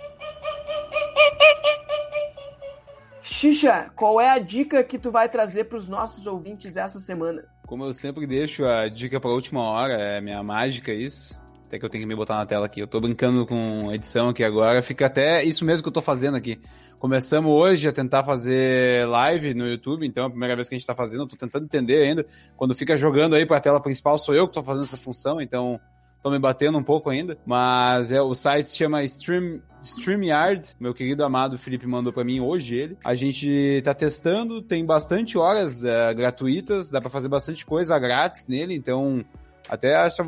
Xixa, qual é a dica que tu vai trazer para os nossos ouvintes essa semana? Como eu sempre deixo a dica para última hora, é minha mágica isso. Até que eu tenho que me botar na tela aqui. Eu tô brincando com edição aqui agora, fica até isso mesmo que eu tô fazendo aqui. Começamos hoje a tentar fazer live no YouTube, então é a primeira vez que a gente tá fazendo, eu tô tentando entender ainda. Quando fica jogando aí pra tela principal, sou eu que tô fazendo essa função, então tô me batendo um pouco ainda, mas é o site se chama Stream StreamYard, meu querido amado Felipe mandou para mim hoje ele. A gente tá testando, tem bastante horas é, gratuitas, dá para fazer bastante coisa grátis nele, então até acho,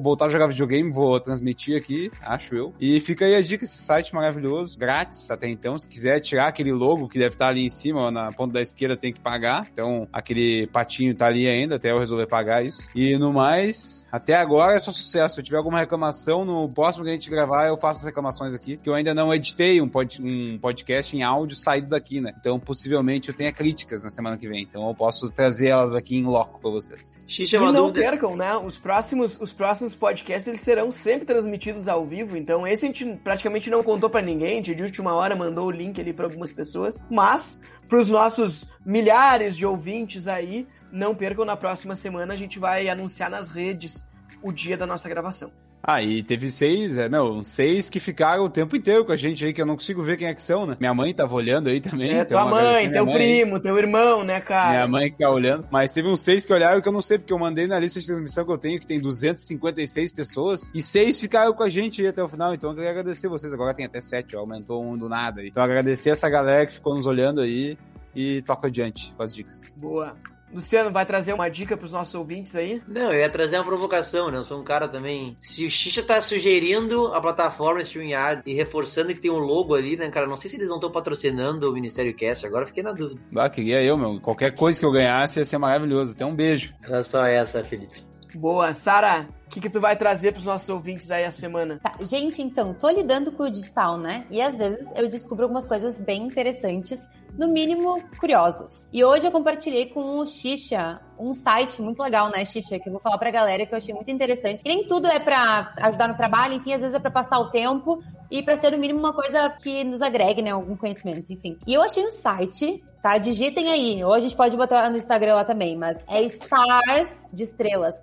voltar a jogar videogame, vou transmitir aqui, acho eu. E fica aí a dica, esse site maravilhoso, grátis até então. Se quiser tirar aquele logo que deve estar ali em cima, na ponta da esquerda, tem que pagar. Então, aquele patinho tá ali ainda, até eu resolver pagar isso. E no mais, até agora é só sucesso. Se eu tiver alguma reclamação, no próximo que a gente gravar, eu faço as reclamações aqui. Que eu ainda não editei um, pod, um podcast em áudio saído daqui, né? Então, possivelmente eu tenha críticas na semana que vem. Então, eu posso trazer elas aqui em loco pra vocês. Xixi, é e não dúvida. percam, né? Os próximos, os próximos podcasts eles serão sempre transmitidos ao vivo, então esse a gente praticamente não contou para ninguém, a gente de última hora mandou o link ali para algumas pessoas, mas para os nossos milhares de ouvintes aí, não percam na próxima semana a gente vai anunciar nas redes o dia da nossa gravação. Ah, e teve seis, é, meu, seis que ficaram o tempo inteiro com a gente aí, que eu não consigo ver quem é que são, né? Minha mãe tava olhando aí também. É, tua mãe, agradecer teu mãe aí. primo, teu irmão, né, cara? Minha mãe que tá olhando. Mas teve uns seis que olharam que eu não sei, porque eu mandei na lista de transmissão que eu tenho, que tem 256 pessoas, e seis ficaram com a gente aí até o final. Então eu queria agradecer vocês. Agora tem até sete, ó, aumentou um do nada. aí. Então agradecer essa galera que ficou nos olhando aí e toca adiante com as dicas. Boa. Luciano, vai trazer uma dica pros nossos ouvintes aí? Não, eu ia trazer uma provocação, né? Eu sou um cara também. Se o Xixa tá sugerindo a plataforma StreamYard e reforçando que tem um logo ali, né, cara? Não sei se eles não estão patrocinando o Ministério Cast, agora fiquei na dúvida. Ah, queria eu, meu. Qualquer coisa que eu ganhasse ia ser maravilhoso. Até um beijo. Era só essa, Felipe. Boa. Sara, que, que tu vai trazer pros nossos ouvintes aí a semana? Tá, gente, então, tô lidando com o digital, né? E às vezes eu descubro algumas coisas bem interessantes, no mínimo curiosas. E hoje eu compartilhei com o Xixa um site muito legal, né, Xixa, que eu vou falar pra galera que eu achei muito interessante. Que nem tudo é pra ajudar no trabalho, enfim, às vezes é pra passar o tempo e pra ser no mínimo uma coisa que nos agregue, né, algum conhecimento, enfim. E eu achei um site, tá? Digitem aí, ou a gente pode botar no Instagram lá também, mas é stars de estrelas,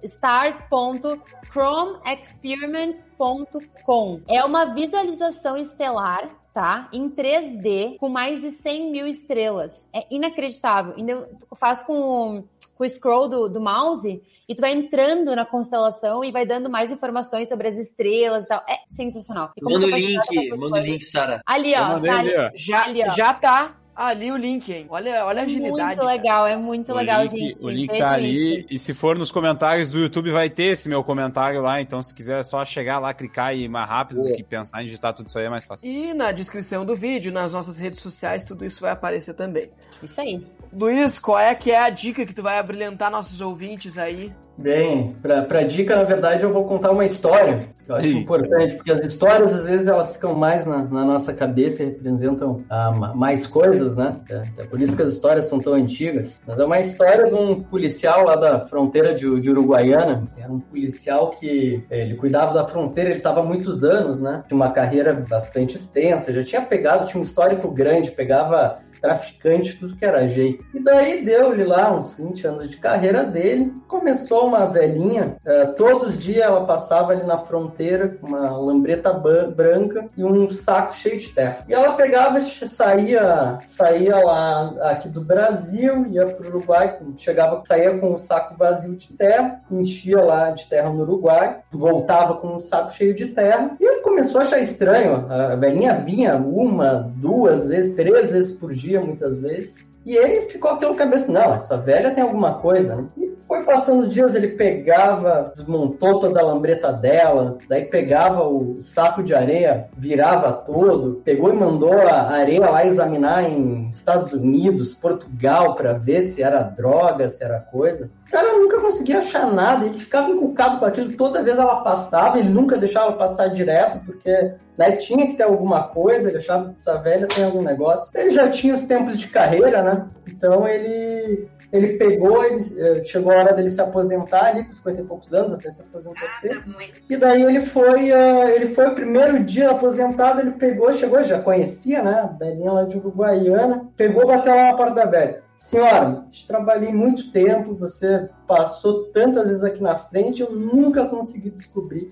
chromeexperiments.com. É uma visualização estelar tá? Em 3D, com mais de 100 mil estrelas. É inacreditável. Ainda tu faz com, com o scroll do, do mouse e tu vai entrando na constelação e vai dando mais informações sobre as estrelas e tal. É sensacional. E como Manda o link, manda o link, Sara. Ali, ó. tá ali, ó. Já, Ali, ó. já tá ali o link, hein? Olha, olha a É agilidade. muito cara. legal, é muito o legal, link, gente. O link tá ali. isso. E se for nos comentários do YouTube, vai ter esse meu comentário lá. Então, se quiser é só chegar lá, clicar e ir mais rápido do Boa. que pensar em digitar tudo isso aí é mais fácil. E na descrição do vídeo, nas nossas redes sociais, tudo isso vai aparecer também. Isso aí. Luiz, qual é que é a dica que tu vai abrilhantar nossos ouvintes aí? Bem, pra, pra dica, na verdade, eu vou contar uma história. que Eu acho Ih. importante, porque as histórias, às vezes, elas ficam mais na, na nossa cabeça e representam ah, ma- mais coisas, né? É, é por isso que as histórias são tão antigas. Mas é uma história de um policial lá da fronteira de, de Uruguaiana. Era um policial que eh, ele cuidava da fronteira, ele estava há muitos anos, né? Tinha uma carreira bastante extensa, já tinha pegado, tinha um histórico grande, pegava traficante, tudo que era jeito. E daí deu-lhe lá uns 20 anos de carreira dele, começou uma velhinha, eh, todos os dias ela passava ali na fronteira com uma lambreta branca e um saco cheio de terra. E ela pegava, saía, saía lá aqui do Brasil, ia para o Uruguai, chegava, saía com um saco vazio de terra, enchia lá de terra no Uruguai, voltava com um saco cheio de terra, e ele começou a achar estranho. A velhinha vinha uma, duas vezes, três vezes por dia, muitas vezes. E ele ficou aquilo cabeça, não, essa velha tem alguma coisa? E foi passando os dias, ele pegava, desmontou toda a lambreta dela, daí pegava o saco de areia, virava todo, pegou e mandou a areia lá examinar em Estados Unidos, Portugal, para ver se era droga, se era coisa. O cara nunca conseguia achar nada, ele ficava encucado com aquilo, toda vez ela passava, ele nunca deixava ela passar direto, porque né, tinha que ter alguma coisa, ele achava que essa velha tem algum negócio. Ele já tinha os tempos de carreira, né? Então ele, ele pegou, ele, eh, chegou a hora dele se aposentar ali, com 50 e poucos anos, até se aposentar cedo. E daí ele foi, ah, ele foi o primeiro dia aposentado, ele pegou, chegou, já conhecia, né? A velhinha lá de Uruguaiana, pegou, bateu lá na porta da velha. Senhora, trabalhei muito tempo, você passou tantas vezes aqui na frente, eu nunca consegui descobrir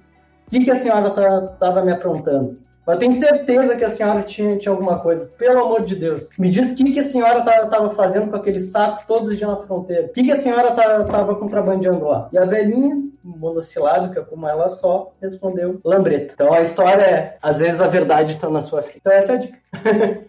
o que, que a senhora estava me aprontando. Eu tenho certeza que a senhora tinha, tinha alguma coisa. Pelo amor de Deus. Me diz o que, que a senhora estava fazendo com aquele saco todos os dias na fronteira. O que, que a senhora estava contrabandeando lá? E a velhinha, monossilábica como ela só, respondeu lambreta. Então a história é, às vezes a verdade está na sua frente. Então essa é a dica.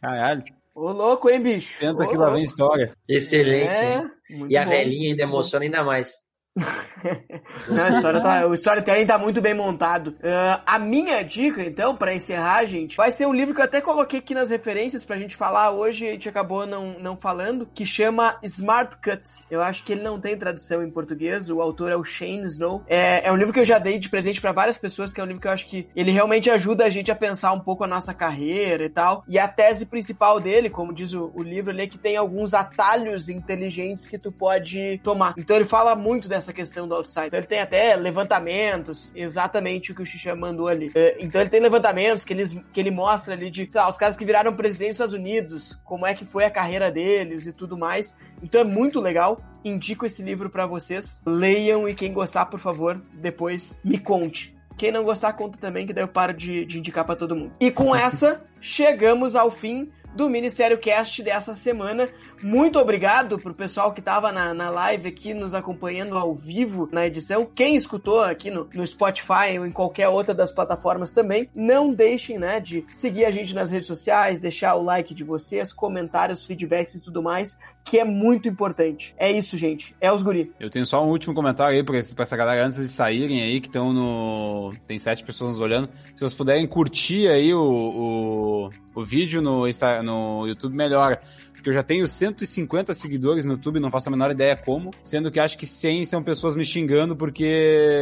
Caralho. Ô, louco, hein, bicho? Senta Ô, que lá vem história. Excelente, É, hein? E a bom. velhinha ainda emociona ainda mais. Não, a história tá, o storytelling tá muito bem montado. Ah, a minha dica, então, pra encerrar, gente, vai ser um livro que eu até coloquei aqui nas referências pra gente falar hoje, a gente acabou não, não falando, que chama Smart Cuts. Eu acho que ele não tem tradução em português, o autor é o Shane Snow. É, é um livro que eu já dei de presente pra várias pessoas, que é um livro que eu acho que ele realmente ajuda a gente a pensar um pouco a nossa carreira e tal. E a tese principal dele, como diz o, o livro ali, é que tem alguns atalhos inteligentes que tu pode tomar. Então ele fala muito dessa essa questão do outside. Então ele tem até levantamentos, exatamente o que o Xixa mandou ali. É, então ele tem levantamentos que, eles, que ele mostra ali de lá, os caras que viraram presidente dos Estados Unidos, como é que foi a carreira deles e tudo mais. Então é muito legal. Indico esse livro para vocês. Leiam e quem gostar, por favor, depois me conte. Quem não gostar, conta também, que daí eu paro de, de indicar para todo mundo. E com essa, chegamos ao fim do Ministério Cast dessa semana. Muito obrigado pro pessoal que estava na, na live aqui nos acompanhando ao vivo na edição. Quem escutou aqui no, no Spotify ou em qualquer outra das plataformas também, não deixem né, de seguir a gente nas redes sociais, deixar o like de vocês, comentários, feedbacks e tudo mais, que é muito importante. É isso, gente. É os guri. Eu tenho só um último comentário aí pra, esse- pra essa galera antes de saírem aí, que estão no. Tem sete pessoas nos olhando. Se vocês puderem curtir aí o, o, o vídeo no, Insta- no YouTube, melhor. Porque eu já tenho 150 seguidores no YouTube, não faço a menor ideia como. Sendo que acho que 100 são pessoas me xingando porque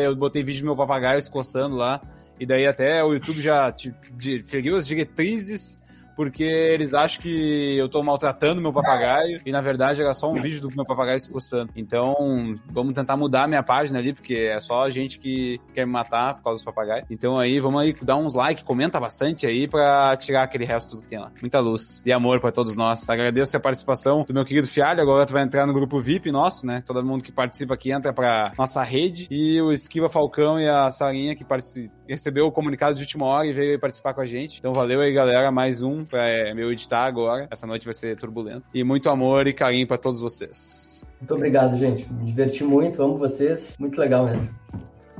eu botei vídeo do meu papagaio se coçando lá. E daí até o YouTube já te- as diretrizes porque eles acham que eu tô maltratando meu papagaio e na verdade era só um vídeo do meu papagaio coçando. Então, vamos tentar mudar a minha página ali, porque é só gente que quer me matar por causa dos papagaios. Então aí, vamos aí dar uns likes, comenta bastante aí pra tirar aquele resto tudo que tem lá. Muita luz e amor pra todos nós. Agradeço a participação do meu querido Fialho, agora tu vai entrar no grupo VIP nosso, né? Todo mundo que participa aqui entra pra nossa rede e o Esquiva Falcão e a Sarinha que partici- recebeu o comunicado de última hora e veio participar com a gente. Então valeu aí, galera, mais um pra é, meu editar agora. Essa noite vai ser turbulenta. E muito amor e carinho pra todos vocês. Muito obrigado, gente. Me diverti muito, amo vocês. Muito legal mesmo.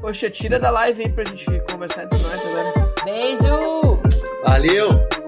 Poxa, tira da live aí pra gente conversar entre nós agora. Beijo! Valeu!